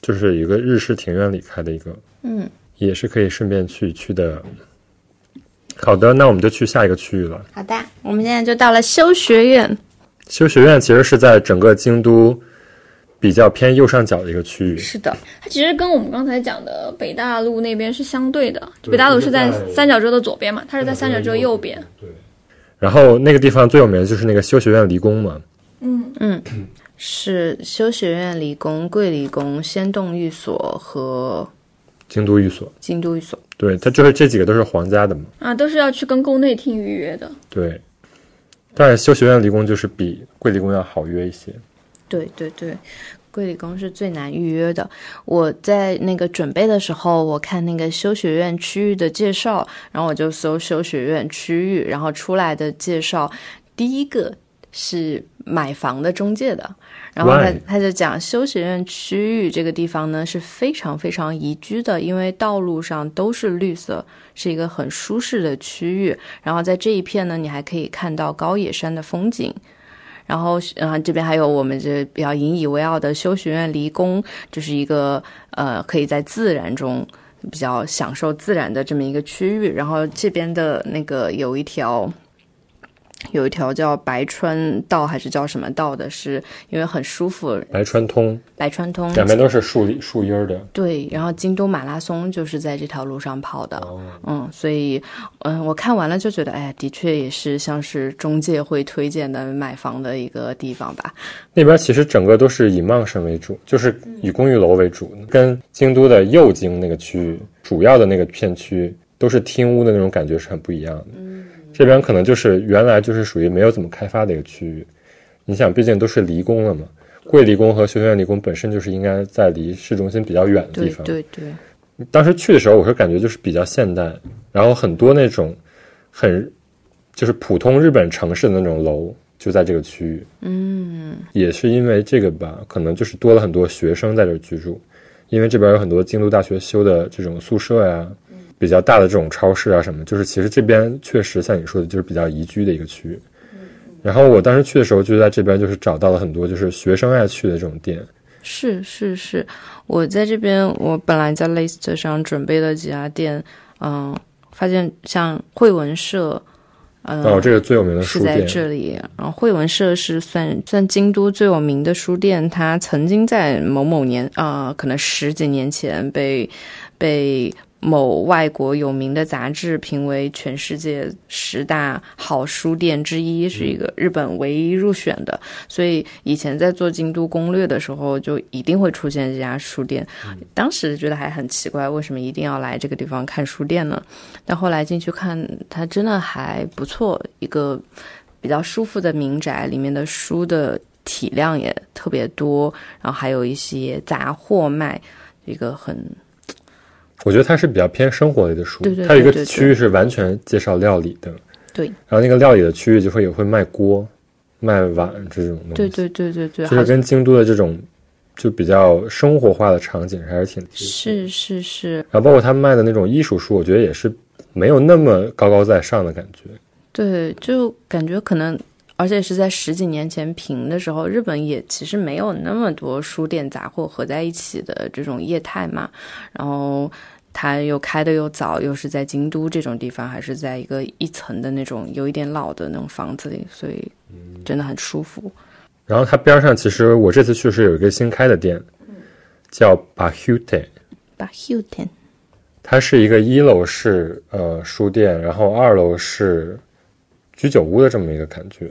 Speaker 1: 就是一个日式庭院里开的一个，
Speaker 2: 嗯，
Speaker 1: 也是可以顺便去去的。好的，那我们就去下一个区域了。
Speaker 2: 好的，我们现在就到了修学院。
Speaker 1: 修学院其实是在整个京都比较偏右上角的一个区域。
Speaker 2: 是的，
Speaker 3: 它其实跟我们刚才讲的北大路那边是相对的，
Speaker 1: 对
Speaker 3: 北大路是在三角洲的左边嘛，它是在三角洲右边。
Speaker 1: 对然后那个地方最有名的就是那个修学院离宫嘛，
Speaker 3: 嗯嗯，
Speaker 2: 是修学院理工、桂理工、仙洞寓所和
Speaker 1: 京都寓所。
Speaker 2: 京都寓所。
Speaker 1: 对，它就是这几个都是皇家的嘛。
Speaker 3: 啊，都是要去跟宫内厅预约的。
Speaker 1: 对，但是修学院离宫就是比桂离宫要好约一些。
Speaker 2: 对对对，桂理工是最难预约的。我在那个准备的时候，我看那个修学院区域的介绍，然后我就搜修学院区域，然后出来的介绍，第一个是买房的中介的，然后他他就讲修学院区域这个地方呢是非常非常宜居的，因为道路上都是绿色，是一个很舒适的区域。然后在这一片呢，你还可以看到高野山的风景。然后，呃，这边还有我们这比较引以为傲的修学院离宫，就是一个呃，可以在自然中比较享受自然的这么一个区域。然后这边的那个有一条。有一条叫白川道还是叫什么道的，是因为很舒服。
Speaker 1: 白川通
Speaker 2: 白川通
Speaker 1: 两边都是树树荫儿的。
Speaker 2: 对，然后京都马拉松就是在这条路上跑的，嗯，所以，嗯，我看完了就觉得，哎，的确也是像是中介会推荐的买房的一个地方吧。
Speaker 1: 那边其实整个都是以曼神为主，就是以公寓楼为主，跟京都的右京那个区域主要的那个片区都是厅屋的那种感觉是很不一样的。这边可能就是原来就是属于没有怎么开发的一个区域。你想，毕竟都是离宫了嘛，桂离宫和修学院离宫本身就是应该在离市中心比较远的地方。
Speaker 2: 对对，
Speaker 1: 当时去的时候，我是感觉就是比较现代，然后很多那种很就是普通日本城市的那种楼就在这个区域。嗯，也是因为这个吧，可能就是多了很多学生在这居住，因为这边有很多京都大学修的这种宿舍呀、比较大的这种超市啊什么，就是其实这边确实像你说的，就是比较宜居的一个区域。然后我当时去的时候，就在这边就是找到了很多就是学生爱去的这种店，
Speaker 2: 是是是，我在这边，我本来在 list 上准备了几家店，嗯，发现像惠文社，嗯，
Speaker 1: 哦，这个最有名的
Speaker 2: 是在
Speaker 1: 书店，
Speaker 2: 这里。然后惠文社是算算京都最有名的书店，它曾经在某某年啊、可能十几年前被被某外国有名的杂志评为全世界十大好书店之一，是一个日本唯一入选的。所以以前在做京都攻略的时候，就一定会出现这家书店。当时觉得还很奇怪，为什么一定要来这个地方看书店呢？但后来进去看，它真的还不错，一个比较舒服的民宅，里面的书的体量也特别多，然后还有一些杂货卖，一个很
Speaker 1: 我觉得它是比较偏生活类的书，
Speaker 2: 对对
Speaker 1: 它有一个区域是完全介绍料理的，
Speaker 2: 对
Speaker 1: 然后那个料理的区域就会也会卖锅、卖碗这种东西，
Speaker 2: 对对对对对，
Speaker 1: 就是跟京都的这种就比较生活化的场景还是挺
Speaker 2: 是是是，
Speaker 1: 然后包括他们卖的那种艺术书，我觉得也是没有那么高高在上的感觉。
Speaker 2: 对，就感觉可能。而且是在十几年前平的时候，日本也其实没有那么多书店杂货合在一起的这种业态嘛。然后它又开的又早，又是在京都这种地方，还是在一个一层的那种有一点老的那种房子里，所以真的很舒服。
Speaker 1: 然后它边上其实我这次去是有一个新开的店，叫 Bahute，
Speaker 2: 把 Hilton
Speaker 1: 它是一个一楼是呃书店，然后二楼是居酒屋的这么一个感觉。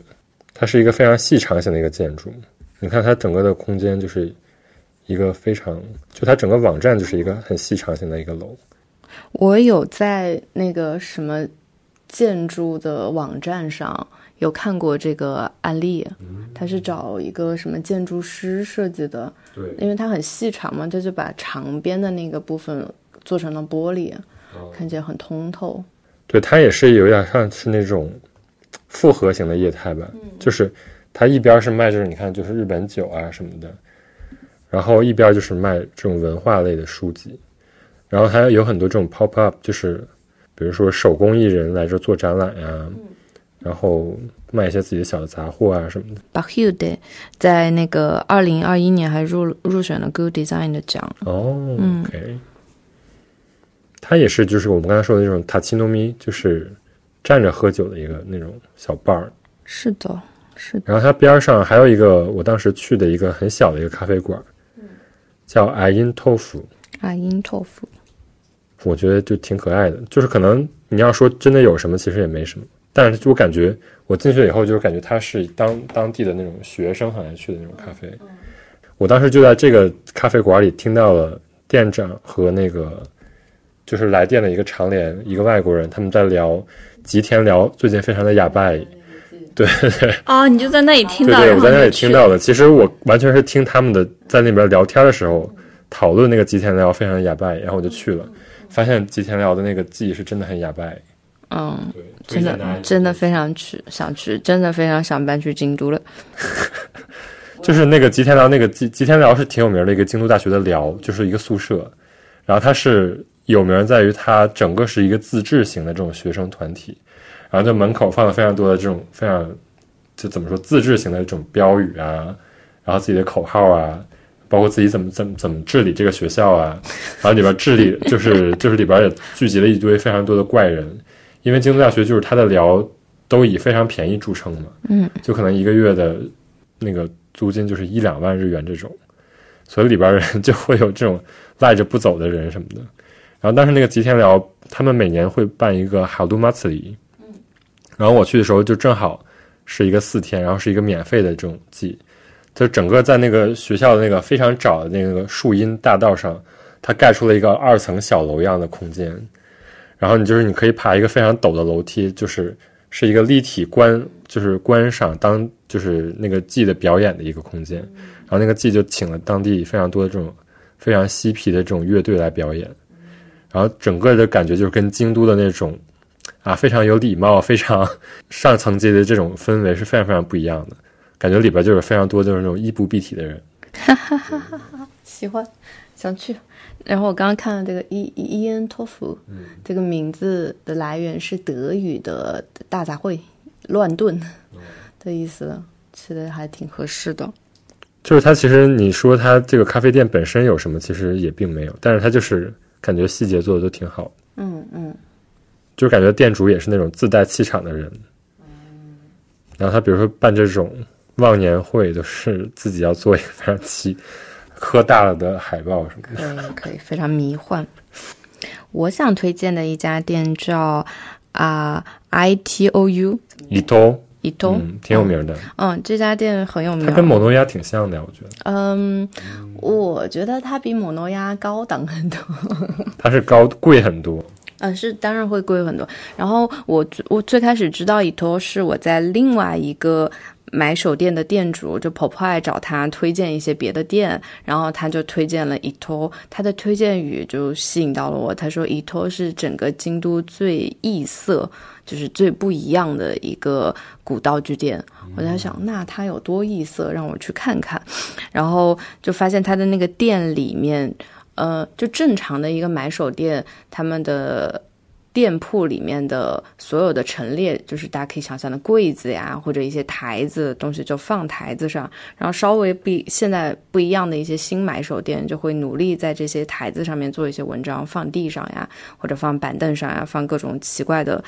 Speaker 1: 它是一个非常细长型的一个建筑，你看它整个的空间就是一个非常，就它整个网站就是一个很细长型的一个楼。
Speaker 2: 我有在那个什么建筑的网站上有看过这个案例，他是找一个什么建筑师设计的，
Speaker 1: 对，
Speaker 2: 因为它很细长嘛，他就把长边的那个部分做成了玻璃，看起来很通透。
Speaker 1: 对，它也是有点像是那种复合型的业态吧，就是它一边是卖这种你看就是日本酒啊什么的，然后一边就是卖这种文化类的书籍，然后还有很多这种 pop up，就是比如说手工艺人来这做展览呀、然后卖一些自己的小的杂货啊什么的。
Speaker 2: b a h u d e 在那个二零二一年还入入选了 Good Design 的奖。
Speaker 1: 哦、o k 它也是就是我们刚才说的那种塔奇诺咪，就是站着喝酒的一个那种小 bar。
Speaker 2: 是的，是的，
Speaker 1: 然后它边上还有一个我当时去的一个很小的一个咖啡馆，叫爱因豆腐，
Speaker 2: 阿因托夫。
Speaker 1: 我觉得就挺可爱的。就是可能你要说真的有什么，其实也没什么。但是我感觉我进去以后，就是感觉它是当当地的那种学生好像去的那种咖啡。我当时就在这个咖啡馆里听到了店长和那个就是来店的一个长脸一个外国人，他们在聊吉田寮最近非常的哑巴。对对对，
Speaker 3: 哦，你就在那里听到，
Speaker 1: 对对，我在那里听到的。其实我完全是听他们的在那边聊天的时候讨论那个吉田寮非常的哑巴，然后我就去了，发现吉田寮的那个记忆是真的很哑巴。
Speaker 2: 嗯，
Speaker 1: 对，
Speaker 2: 真的真的非常去想去，真的非常想搬去京都了。
Speaker 1: 就是那个吉田寮，那个吉吉田寮是挺有名的一个京都大学的寮，就是一个宿舍，然后它是有名在于它整个是一个自治型的这种学生团体，然后在门口放了非常多的这种非常就怎么说自治型的这种标语啊，然后自己的口号啊，包括自己怎么怎么怎么治理这个学校啊，然后里边治理 就是就是里边也聚集了一堆非常多的怪人，因为京都大学就是它的寮都以非常便宜著称嘛，
Speaker 2: 嗯，
Speaker 1: 就可能一个月的那个租金就是一两万日元这种，所以里边人就会有这种赖着不走的人什么的。然后当时那个吉田寮，他们每年会办一个哈鲁马茨里，然后我去的时候就正好是一个四天，然后是一个免费的这种季，就整个在那个学校的那个非常窄的那个树荫大道上，它盖出了一个二层小楼一样的空间，然后你就是你可以爬一个非常陡的楼梯，就是是一个立体观，就是观赏当就是那个季的表演的一个空间，然后那个季就请了当地非常多的这种非常嬉皮的这种乐队来表演，然后整个的感觉就是跟京都的那种啊非常有礼貌、非常上层阶的这种氛围是非常非常不一样的，感觉里边就是非常多就是那种衣不蔽体的人。
Speaker 2: 哈哈哈哈喜欢，想去。然后我刚刚看了这个伊伊伊恩托夫，这个名字的来源是德语的“大杂烩”、“乱炖”的意思，吃的还挺合适的。
Speaker 1: 就是它其实你说它这个咖啡店本身有什么，其实也并没有，但是它就是感觉细节做的都挺好，
Speaker 2: 嗯嗯，
Speaker 1: 就感觉店主也是那种自带气场的人，然后他比如说办这种忘年会，就是自己要做一个非常奇喝大了的海报什么的。
Speaker 2: 可以可以，非常迷幻。我想推荐的一家店叫啊、I T O U
Speaker 1: 伊头，
Speaker 2: 伊东，
Speaker 1: 嗯，挺有名的，
Speaker 2: 嗯，这家店很有名
Speaker 1: 它。跟某诺亚挺像的，我觉得
Speaker 2: 嗯，我觉得它比某诺亚高档很多。
Speaker 1: 它是高贵很多。
Speaker 2: 嗯，是当然会贵很多。然后我我最开始知道伊托是我在另外一个买手店的店主，就 Popeye 找他推荐一些别的店，然后他就推荐了伊托，他的推荐语就吸引到了我。他说伊托是整个京都最异色，就是最不一样的一个古道具店。我在想，那它有多异色，让我去看看。然后就发现它的那个店里面。呃，就正常的一个买手店，他们的店铺里面的所有的陈列，就是大家可以想象的柜子呀，或者一些台子东西就放台子上。然后稍微比现在不一样的一些新买手店，就会努力在这些台子上面做一些文章，放地上呀，或者放板凳上呀，放各种奇怪的，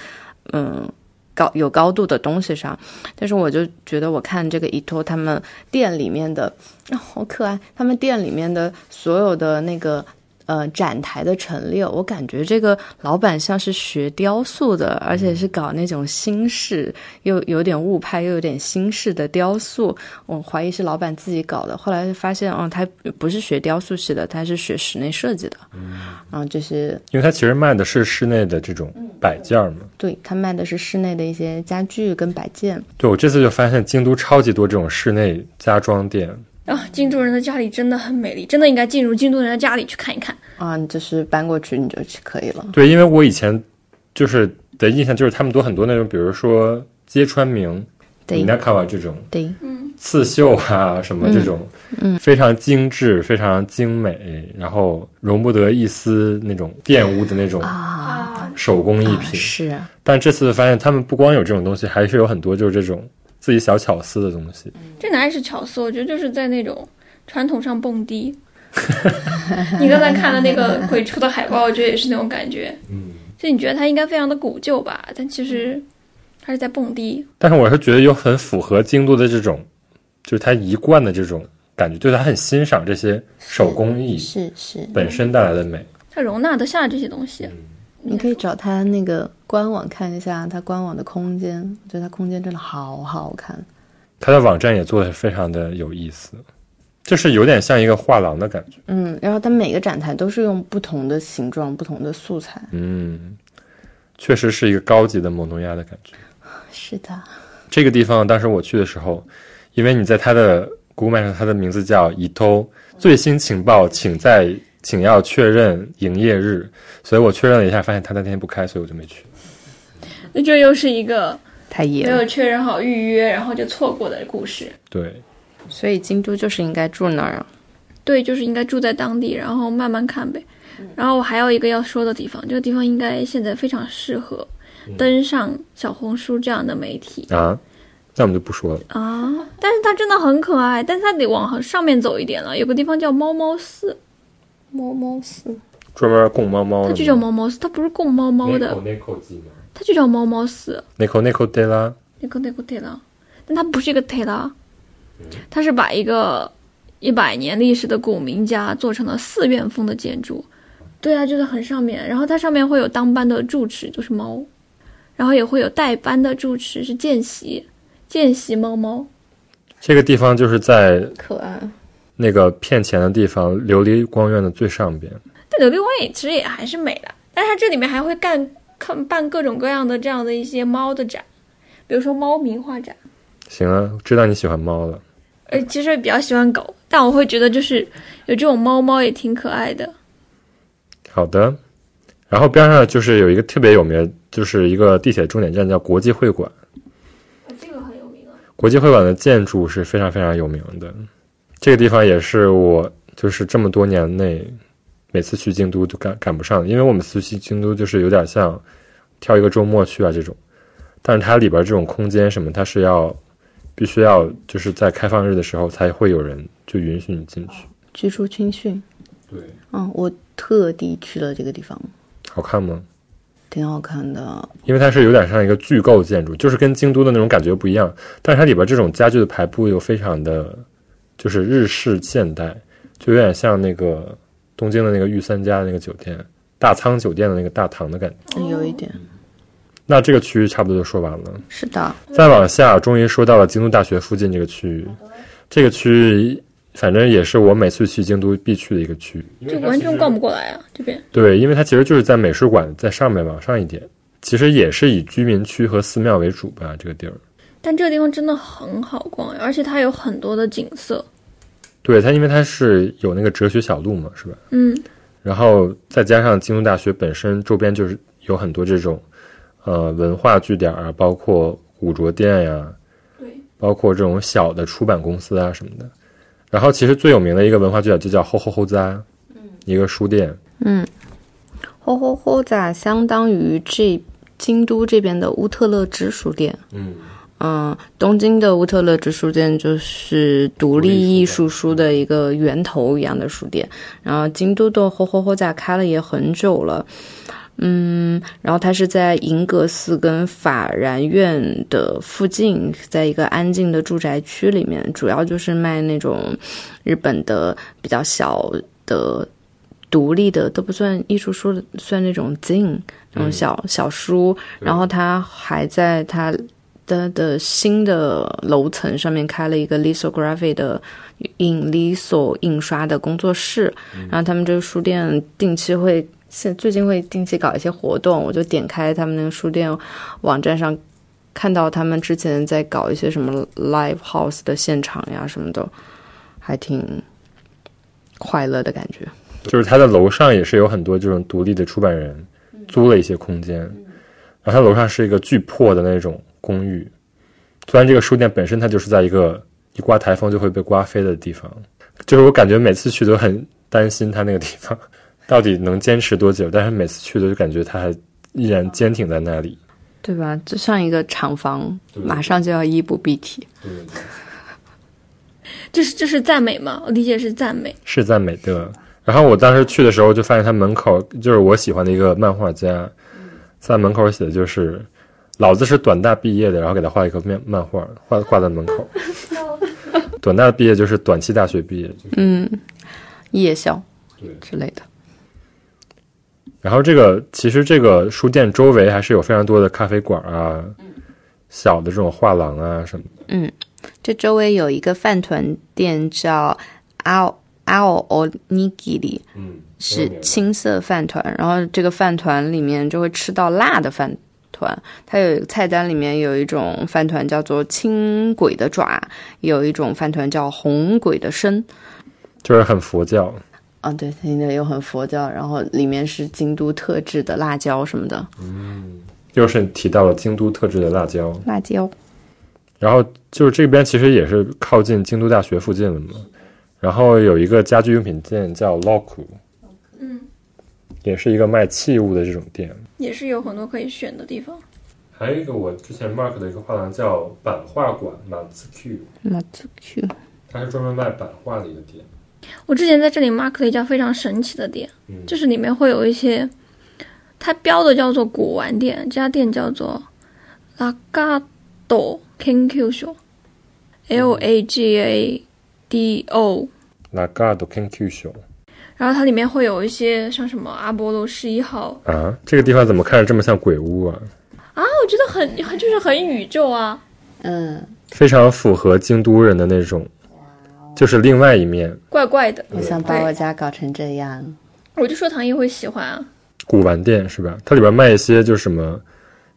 Speaker 2: 嗯。高有高度的东西上，但是我就觉得我看这个伊托他们店里面的，啊、好可爱，他们店里面的所有的那个呃展台的陈列，我感觉这个老板像是学雕塑的，而且是搞那种新式，又有点物派，又有点新式的雕塑。我怀疑是老板自己搞的，后来发现，哦，他不是学雕塑系的，他是学室内设计的。嗯，就是
Speaker 1: 因为他其实卖的是室内的这种摆件儿嘛。
Speaker 2: 对他卖的是室内的一些家具跟摆件。
Speaker 1: 对我这次就发现京都超级多这种室内家装店，
Speaker 3: 啊，京都人的家里真的很美丽，真的应该进入京都人的家里去看一看。
Speaker 2: 啊，你就是搬过去你就去可以了。
Speaker 1: 对，因为我以前就是的印象就是他们都很多那种，比如说街川明、
Speaker 2: 对
Speaker 1: 米纳卡瓦这种
Speaker 2: 对，嗯
Speaker 1: 刺绣啊什么这种，嗯，非常精致、非常精美，然后容不得一丝那种玷污的那种
Speaker 2: 啊，
Speaker 1: 手工艺品。
Speaker 2: 是啊
Speaker 1: 但这次发现他们不光有这种东西，还是有很多就是这种自己小巧思的东西。
Speaker 3: 这哪里是巧思？我觉得就是在那种传统上蹦迪。你刚才看的那个鬼畜的海报，我觉得也是那种感觉。嗯，所以你觉得它应该非常的古旧吧，但其实它是在蹦迪。
Speaker 1: 但是我是觉得又很符合京都的这种，就是他一贯的这种感觉，就是他很欣赏这些手工艺
Speaker 2: 是是，
Speaker 1: 本身带来的美。
Speaker 3: 它容纳得下这些东西。
Speaker 2: 你可以找他那个官网看一下他官网的空间，我觉得他空间真的好好看。
Speaker 1: 他的网站也做的非常的有意思，就是有点像一个画廊的感觉。
Speaker 2: 嗯，然后它每个展台都是用不同的形状、不同的素材。
Speaker 1: 嗯，确实是一个高级的蒙诺亚的感觉。
Speaker 2: 是的，
Speaker 1: 这个地方当时我去的时候，因为你在他的 Google 上，它的名字叫伊偷，最新情报请在请要确认营业日，所以我确认了一下，发现他那天不开，所以我就没去。
Speaker 3: 那这又是一个
Speaker 2: 太野。
Speaker 3: 没有确认好预约，然后就错过的故事。
Speaker 1: 对，
Speaker 2: 所以京都就是应该住那儿啊。
Speaker 3: 对，就是应该住在当地，然后慢慢看呗。然后我还有一个要说的地方，这个地方应该现在非常适合登上小红书这样的媒体
Speaker 1: 啊，那我们就不说了。
Speaker 3: 啊。但是它真的很可爱，但是它得往上面走一点了。有个地方叫猫猫寺，
Speaker 2: 猫猫寺，
Speaker 1: 专门供猫猫的，
Speaker 3: 它就叫猫猫寺，它不是供猫猫的？它就叫猫猫寺。
Speaker 1: 那口那口对啦，
Speaker 3: 那个那个铁拉，但它不是一个铁拉，它是把一个一百年历史的古民家做成了寺。院风的建筑。对啊，就在很上面，然后它上面会有当班的住持，就是猫，然后也会有代班的住持是见习，见习猫猫。
Speaker 1: 这个地方就是在
Speaker 2: 可爱。
Speaker 1: 那个骗钱的地方，琉璃光院的最上边。
Speaker 3: 但琉璃光也其实也还是美的，但是它这里面还会干看办各种各样的这样的一些猫的展，比如说猫名画展。
Speaker 1: 行啊，知道你喜欢猫了。
Speaker 3: 呃，其实比较喜欢狗，但我会觉得就是有这种猫猫也挺可爱的。
Speaker 1: 好的，然后边上就是有一个特别有名，就是一个地铁终点站叫国际会馆。
Speaker 3: 这个很有名啊。
Speaker 1: 国际会馆的建筑是非常非常有名的，这个地方也是我就是这么多年内每次去京都都赶赶不上，因为我们次去京都就是有点像挑一个周末去啊这种，但是它里边这种空间什么，它是要必须要就是在开放日的时候才会有人就允许你进去。
Speaker 2: 居住青训，
Speaker 1: 对，
Speaker 2: 嗯，我特地去了这个地方。
Speaker 1: 好看吗？
Speaker 2: 挺好看的。
Speaker 1: 因为它是有点像一个巨构建筑，就是跟京都的那种感觉不一样，但是它里边这种家具的排布又非常的，就是日式现代，就有点像那个东京的那个御三家的那个酒店大仓酒店的那个大堂的感觉。
Speaker 2: 嗯有一点
Speaker 1: 那这个区域差不多就说完了，
Speaker 2: 是的，
Speaker 1: 再往下，终于说到了京都大学附近这个区域，这个区域反正也是我每次去京都必去的一个区域。
Speaker 3: 就完全逛不过来啊，这边。
Speaker 1: 对，因为它其实就是在美术馆在上面往上一点，其实也是以居民区和寺庙为主吧，这个地儿。
Speaker 3: 但这个地方真的很好逛，而且它有很多的景色。
Speaker 1: 对它，因为它是有那个哲学小路嘛，是吧？
Speaker 3: 嗯，
Speaker 1: 然后再加上京都大学本身周边就是有很多这种，呃，文化据点啊，包括古着店呀，
Speaker 3: 对，
Speaker 1: 包括这种小的出版公司啊什么的。然后其实最有名的一个文化据点就叫后后后扎，一个书店。
Speaker 2: 嗯，吼吼吼咋相当于这京都这边的乌特勒支书店。
Speaker 1: 嗯，
Speaker 2: 嗯，东京的乌特勒支书店就是独立艺术书的一个源头一样的书店，然后京都的吼吼吼家开了也很久了，嗯，然后它是在银阁寺跟法然院的附近，在一个安静的住宅区里面，主要就是卖那种日本的比较小的。独立的都不算艺术书，算那种 zine 那种小、小书，然后它还在它的的新的楼层上面开了一个 lithography 的印 litho 印刷的工作室，然后他们这个书店定期会现最近会定期搞一些活动，我就点开他们那个书店网站上，看到他们之前在搞一些什么 live house 的现场呀什么的，还挺快乐的感觉。
Speaker 1: 就是他的楼上也是有很多这种独立的出版人租了一些空间，然后他楼上是一个巨破的那种公寓。虽然这个书店本身它就是在一个一刮台风就会被刮飞的地方，就是我感觉每次去都很担心它那个地方到底能坚持多久，但是每次去都就感觉它还依然坚挺在那里。
Speaker 2: 对吧？就像一个厂房，马上就要衣不蔽体。
Speaker 3: 这是这是赞美吗？我理解是赞美。
Speaker 1: 是赞美的。然后我当时去的时候，就发现他门口就是我喜欢的一个漫画家，在门口写的就是“老子是短大毕业的”，然后给他画一个漫漫画，画挂在门口。短大毕业就是短期大学毕业，就是
Speaker 2: 嗯，夜校之类的。
Speaker 1: 然后这个其实这个书店周围还是有非常多的咖啡馆啊，小的这种画廊啊什么的。
Speaker 2: 嗯，这周围有一个饭团店叫 Ao Ao Onigiri，
Speaker 1: 嗯，
Speaker 2: 是青色饭团，然后这个饭团里面就会吃到辣的饭团。它有一个菜单里面有一种饭团叫做青鬼的爪，有一种饭团叫红鬼的身。
Speaker 1: 就是很佛教。
Speaker 2: 啊，对，它那又很佛教，然后里面是京都特制的辣椒什么的。
Speaker 1: 嗯又是提到了京都特制的辣椒，
Speaker 2: 辣椒，
Speaker 1: 然后就是这边其实也是靠近京都大学附近了嘛。然后有一个家居用品店叫 Loku，
Speaker 3: 嗯，
Speaker 1: 也是一个卖器物的这种店。
Speaker 3: 也是有很多可以选的地方。
Speaker 1: 还有一个我之前 mark 的一个画廊叫版画馆 Matsuku，
Speaker 2: 马子 Q，
Speaker 1: 它是专门卖版画的一个店。
Speaker 3: 我之前在这里 mark 了一家非常神奇的店，
Speaker 1: 嗯。
Speaker 3: 就是里面会有一些，它标的叫做古玩店，这家店叫做 Lagado Kenkyu Show，L A G A D
Speaker 1: O，Lagado Kenkyusho
Speaker 3: 然后它里面会有一些像什么阿波罗十一号
Speaker 1: 啊，这个地方怎么看着这么像鬼屋啊？
Speaker 3: 啊，我觉得很很就是很宇宙啊，
Speaker 2: 嗯，
Speaker 1: 非常符合京都人的那种，就是另外一面
Speaker 3: 怪怪的。
Speaker 2: 我想把我家搞成这样。
Speaker 3: 我就说唐毅会喜欢啊，
Speaker 1: 古玩店是吧？它里边卖一些就是什么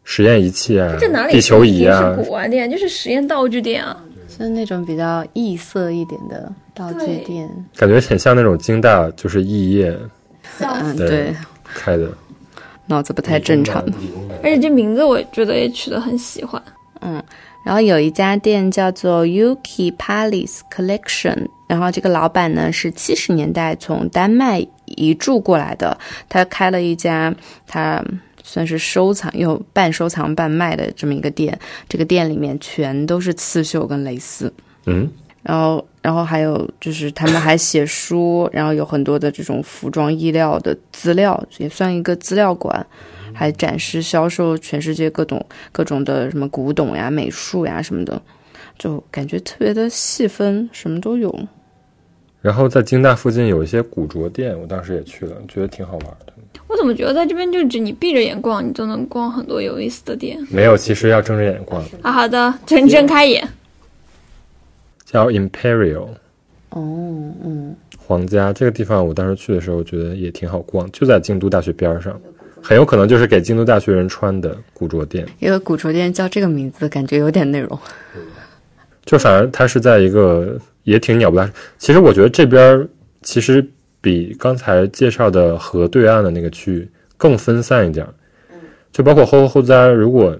Speaker 1: 实验仪器啊
Speaker 3: 这哪、里
Speaker 1: 地球仪啊
Speaker 3: 是，古玩店，就是实验道具店啊。
Speaker 2: 就是那种比较异色一点的道具店。
Speaker 1: 感觉很像那种京大就是肄业
Speaker 2: 嗯，
Speaker 1: 对
Speaker 2: 对，
Speaker 1: 开的。
Speaker 2: 脑子不太正常。
Speaker 3: 而且这名字我觉得也取得很喜欢。
Speaker 2: 嗯然后有一家店叫做 Yuki Palace Collection，然后这个老板呢是七十年代从丹麦移住过来的，他开了一家他算是收藏又半收藏半卖的这么一个店，这个店里面全都是刺绣跟蕾丝。
Speaker 1: 嗯，
Speaker 2: 然后，然后还有就是他们还写书，然后有很多的这种服装衣料的资料，也算一个资料馆。还还展示销售全世界各种各种的什么古董呀、美术呀什么的，就感觉特别的细分，什么都有。
Speaker 1: 然后在京大附近有一些古着店，我当时也去了，觉得挺好玩的。
Speaker 3: 我怎么觉得在这边就只你闭着眼逛，你就能逛很多有意思的店
Speaker 1: 没有，其实要睁着眼逛，
Speaker 3: 啊？好的，睁睁开眼。
Speaker 1: 叫 Imperial
Speaker 2: 哦，嗯，
Speaker 1: 皇家这个地方，我当时去的时候觉得也挺好逛，就在京都大学边儿上，很有可能就是给京都大学人穿的古着店。
Speaker 2: 一个古着店叫这个名字，感觉有点内容。
Speaker 1: 就反而它是在一个也挺鸟不拉。其实我觉得这边儿其实比刚才介绍的河对岸的那个区域更分散一点儿，就包括后后斋，如果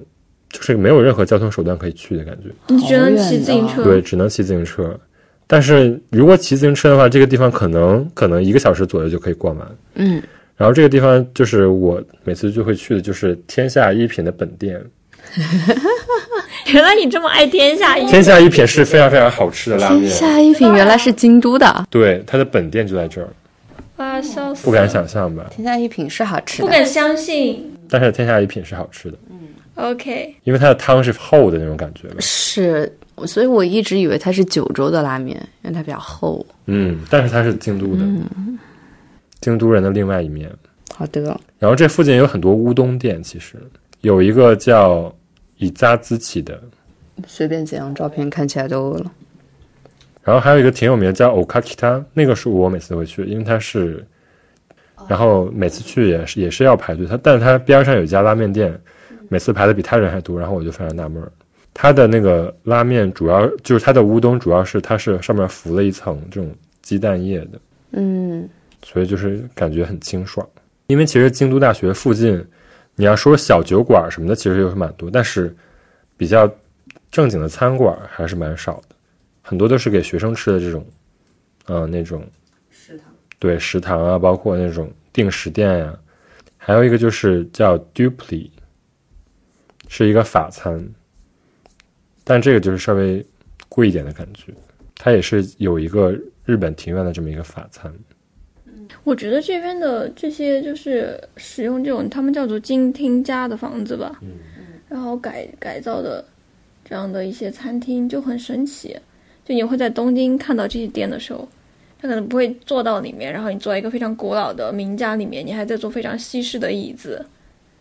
Speaker 1: 就是没有任何交通手段可以去的感觉，
Speaker 3: 你只能骑自行车。
Speaker 1: 对，只能骑自行车。但是如果骑自行车的话，这个地方可能可能一个小时左右就可以逛完。
Speaker 2: 嗯，
Speaker 1: 然后这个地方就是我每次就会去的，就是天下一品的本店。
Speaker 3: 原来你这么爱天下一品
Speaker 1: 天下一品是非常非常好吃的拉
Speaker 2: 天，下一品原来是京都的，
Speaker 1: 对，它的本店就在这儿，
Speaker 3: 啊，笑死！
Speaker 1: 不敢想象吧？
Speaker 2: 天下一品是好吃的。
Speaker 3: 不敢相信。
Speaker 1: 但是天下一品是好吃的，
Speaker 3: OK，
Speaker 1: 因为它的汤是厚的那种感觉吧。
Speaker 2: 是，所以我一直以为它是九州的拉面，因为它比较厚。
Speaker 1: 嗯，但是它是京都的，京都人的另外一面。
Speaker 2: 好的，
Speaker 1: 然后这附近有很多乌冬店，其实有一个叫以扎兹起的，
Speaker 2: 随便几张照片看起来都饿了。
Speaker 1: 然后还有一个挺有名的叫 Okakita，那个是我每次都会去，因为它是，然后每次去也是也是要排队，它但是它边上有一家拉面店，每次排的比他人还多，然后我就非常纳闷儿，它的那个拉面主要就是它的乌冬主要是它是上面浮了一层这种鸡蛋液的，
Speaker 2: 嗯，
Speaker 1: 所以就是感觉很清爽。因为其实京都大学附近，你要说小酒馆什么的，其实有蛮多，但是比较正经的餐馆还是蛮少的，很多都是给学生吃的这种，嗯、那种
Speaker 2: 食堂。
Speaker 1: 对食堂啊，包括那种定时店呀、还有一个就是叫 Dupli，是一个法餐，但这个就是稍微贵一点的感觉，它也是有一个日本庭院的这么一个法餐。
Speaker 3: 我觉得这边的这些就是使用这种他们叫做金听家的房子吧，然后改改造的这样的一些餐厅就很神奇。就你会在东京看到这些店的时候，他可能不会坐到里面，然后你坐在一个非常古老的名家里面，你还在坐非常西式的椅子，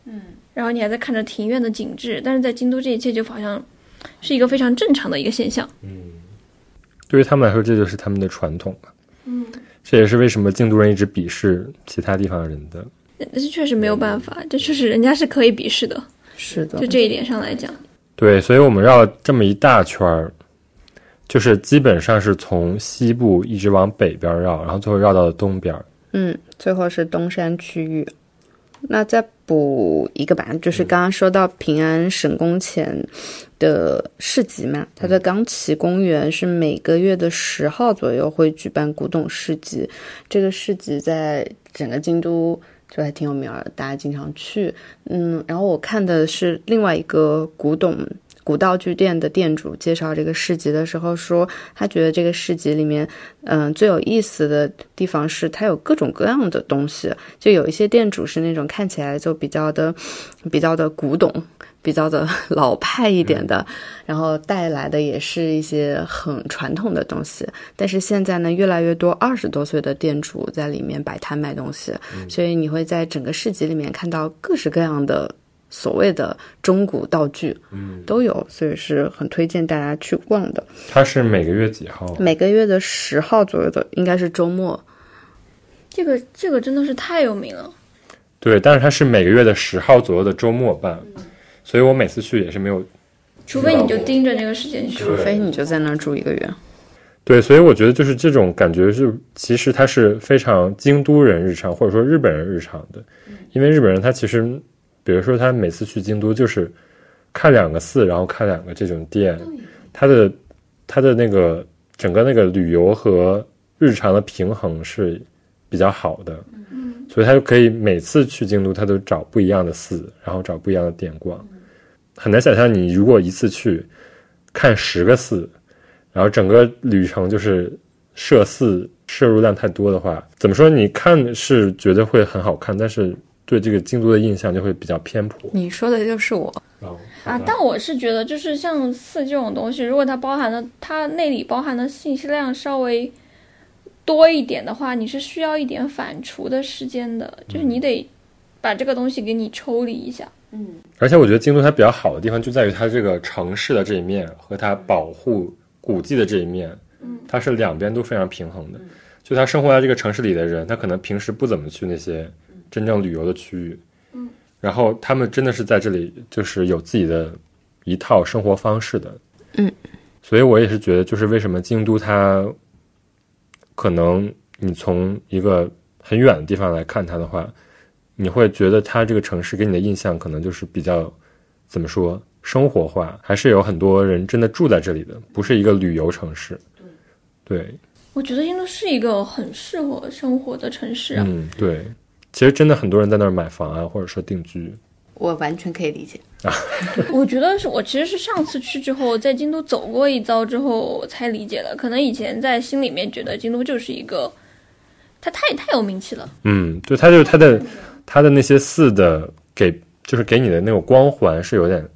Speaker 3: 嗯，然后你还在看着庭院的景致，但是在京都这一切就好像是一个非常正常的一个现象。
Speaker 1: 对于他们来说，这就是他们的传统了。嗯，这也是为什么京都人一直鄙视其他地方人的。
Speaker 3: 那是确实没有办法，这确实人家是可以鄙视的，
Speaker 2: 是的
Speaker 3: 就，这一点上来讲。
Speaker 1: 对，所以我们绕了这么一大圈儿，就是基本上是从西部一直往北边绕，然后最后绕到了东边儿。
Speaker 2: 嗯，最后是东山区域。那再补一个吧，就是刚刚说到平安省宫前的市集嘛，它的冈崎公园是每个月的十号左右会举办古董市集。这个市集在整个京都就还挺有名儿的，大家经常去。嗯，然后我看的是另外一个古董。古道具店的店主介绍这个市集的时候说，他觉得这个市集里面，嗯、最有意思的地方是它有各种各样的东西，就有一些店主是那种看起来就比较的、比较的古董、比较的老派一点的，然后带来的也是一些很传统的东西。但是现在呢，越来越多二十多岁的店主在里面摆摊卖东西，所以你会在整个市集里面看到各式各样的。所谓的中古道具，嗯，都有，所以是很推荐大家去逛的。
Speaker 1: 它是每个月几号？
Speaker 2: 每个月的十号左右的，应该是周末。
Speaker 3: 这个这个真的是太有名了。
Speaker 1: 对，但是它是每个月的十号左右的周末办，所以我每次去也是没有。
Speaker 3: 除非你就盯着那个时间去。
Speaker 2: 除非你就在那儿住一个月。
Speaker 1: 对，所以我觉得就是这种感觉是，其实它是非常京都人日常或者说日本人日常的，因为日本人他其实，比如说他每次去京都就是看两个寺，然后看两个这种店，他的他的那个整个那个旅游和日常的平衡是比较好的，所以他就可以每次去京都，他都找不一样的寺，然后找不一样的店逛，很难想象你如果一次去看十个寺。然后整个旅程就是摄寺摄入量太多的话，怎么说？你看是觉得会很好看，但是对这个京都的印象就会比较偏颇。
Speaker 2: 你说的就是我。
Speaker 3: 啊，但我是觉得，就是像寺这种东西，如果它包含的它内里包含的信息量稍微多一点的话，你是需要一点反刍的时间的，就是你得把这个东西给你抽离一下。
Speaker 1: 嗯而且我觉得京都它比较好的地方就在于它这个城市的这一面和它保护古迹的这一面，它是两边都非常平衡的。就他生活在这个城市里的人，他可能平时不怎么去那些真正旅游的区域，嗯。然后他们真的是在这里就是有自己的一套生活方式的，
Speaker 2: 嗯，
Speaker 1: 所以我也是觉得，就是为什么京都它可能你从一个很远的地方来看它的话，你会觉得它这个城市给你的印象可能就是比较怎么说生活化，还是有很多人真的住在这里的，不是一个旅游城市。对，
Speaker 3: 我觉得京都是一个很适合生活的城市啊。
Speaker 1: 嗯，对，其实真的很多人在那儿买房啊，或者说定居。
Speaker 2: 我完全可以理解。
Speaker 3: 我觉得是我其实是上次去之后，在京都走过一遭之后，我才理解的。可能以前在心里面觉得京都就是一个，它太太有名气了。
Speaker 1: 嗯，对，它就是它的它的那些寺的给，就是给你的那种光环是有点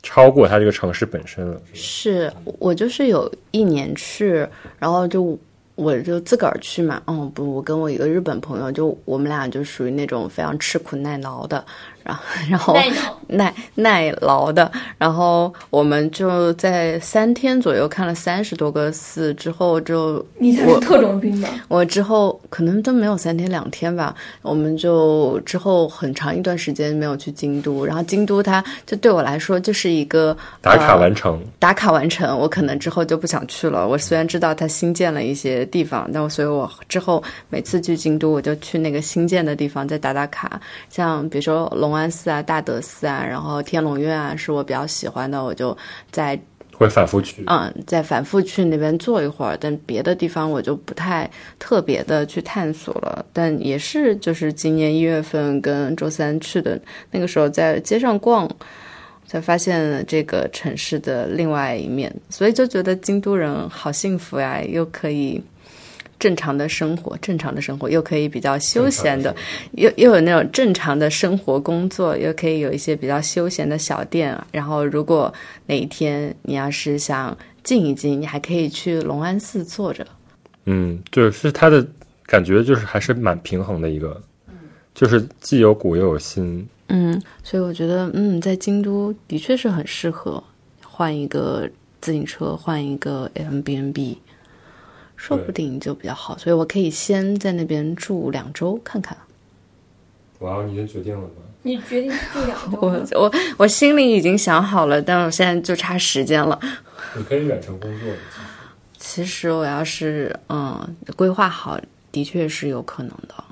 Speaker 1: 超过它这个城市本身了。
Speaker 2: 是我就是有一年去，然后就我就自个儿去嘛，嗯，不，我跟我一个日本朋友，就我们俩就属于那种非常吃苦耐劳的，然后 然后
Speaker 3: 耐劳
Speaker 2: 耐耐劳的，然后我们就在三天左右看了三十多个寺之后就你才是
Speaker 3: 特种兵吧？
Speaker 2: 我之后可能都没有三天两天吧，我们就之后很长一段时间没有去京都，然后京都它就对我来说就是一个
Speaker 1: 打卡
Speaker 2: 呃
Speaker 1: 完成，
Speaker 2: 打卡完成，我可能之后就不想去了。我虽然知道它新建了一些地方，但我所以我之后每次去京都，我就去那个新建的地方再打打卡。像比如说龙安寺啊、大德寺啊，然后天龙院啊，是我比较喜欢的，我就在
Speaker 1: 会反复去。
Speaker 2: 嗯，再反复去那边坐一会儿，但别的地方我就不太特别的去探索了。但也是就是今年一月份跟周三去的那个时候，在街上逛，才发现了这个城市的另外一面，所以就觉得京都人好幸福呀，又可以。正常的生活，正常的生活，又可以比较休闲的，又又有那种正常的生活工作，又可以有一些比较休闲的小店。然后，如果哪一天你要是想静一静，你还可以去龙安寺坐着。
Speaker 1: 嗯，就是他的感觉就是还是蛮平衡的一个，就是既有古又有新。
Speaker 2: 嗯，所以我觉得，嗯，在京都的确是很适合换一个自行车，换一个 Airbnb，说不定就比较好。所以我可以先在那边住两周看看。
Speaker 1: 哇，你已经决定了吗？
Speaker 3: 你决定住两周
Speaker 2: 我？我我心里已经想好了，但我现在就差时间了。
Speaker 1: 你可以远程工作。
Speaker 2: 其实我要是嗯规划好，的确是有可能的。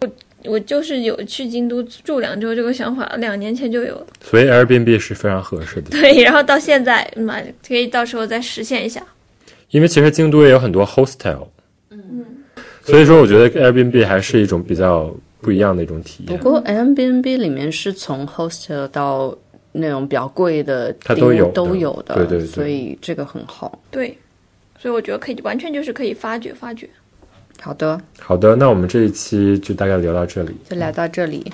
Speaker 3: 我我就是有去京都住两周这个想法，两年前就有了。
Speaker 1: 所以 Airbnb 是非常合适的，
Speaker 3: 对，然后到现在，妈，可以到时候再实现一下。
Speaker 1: 因为其实京都也有很多 hostel。嗯，所以说我觉得 Airbnb 还是一种比较不一样的一种体验。
Speaker 2: 不过 Airbnb 里面是从 hostel 到那种比较贵的
Speaker 1: 它都有
Speaker 2: 都有的，
Speaker 1: 对对对
Speaker 2: 所以这个很好。
Speaker 3: 对，所以我觉得可以，完全就是可以发掘发掘。
Speaker 2: 好的，
Speaker 1: 好的，那我们这一期就大概聊到这里。
Speaker 2: 就聊到这里。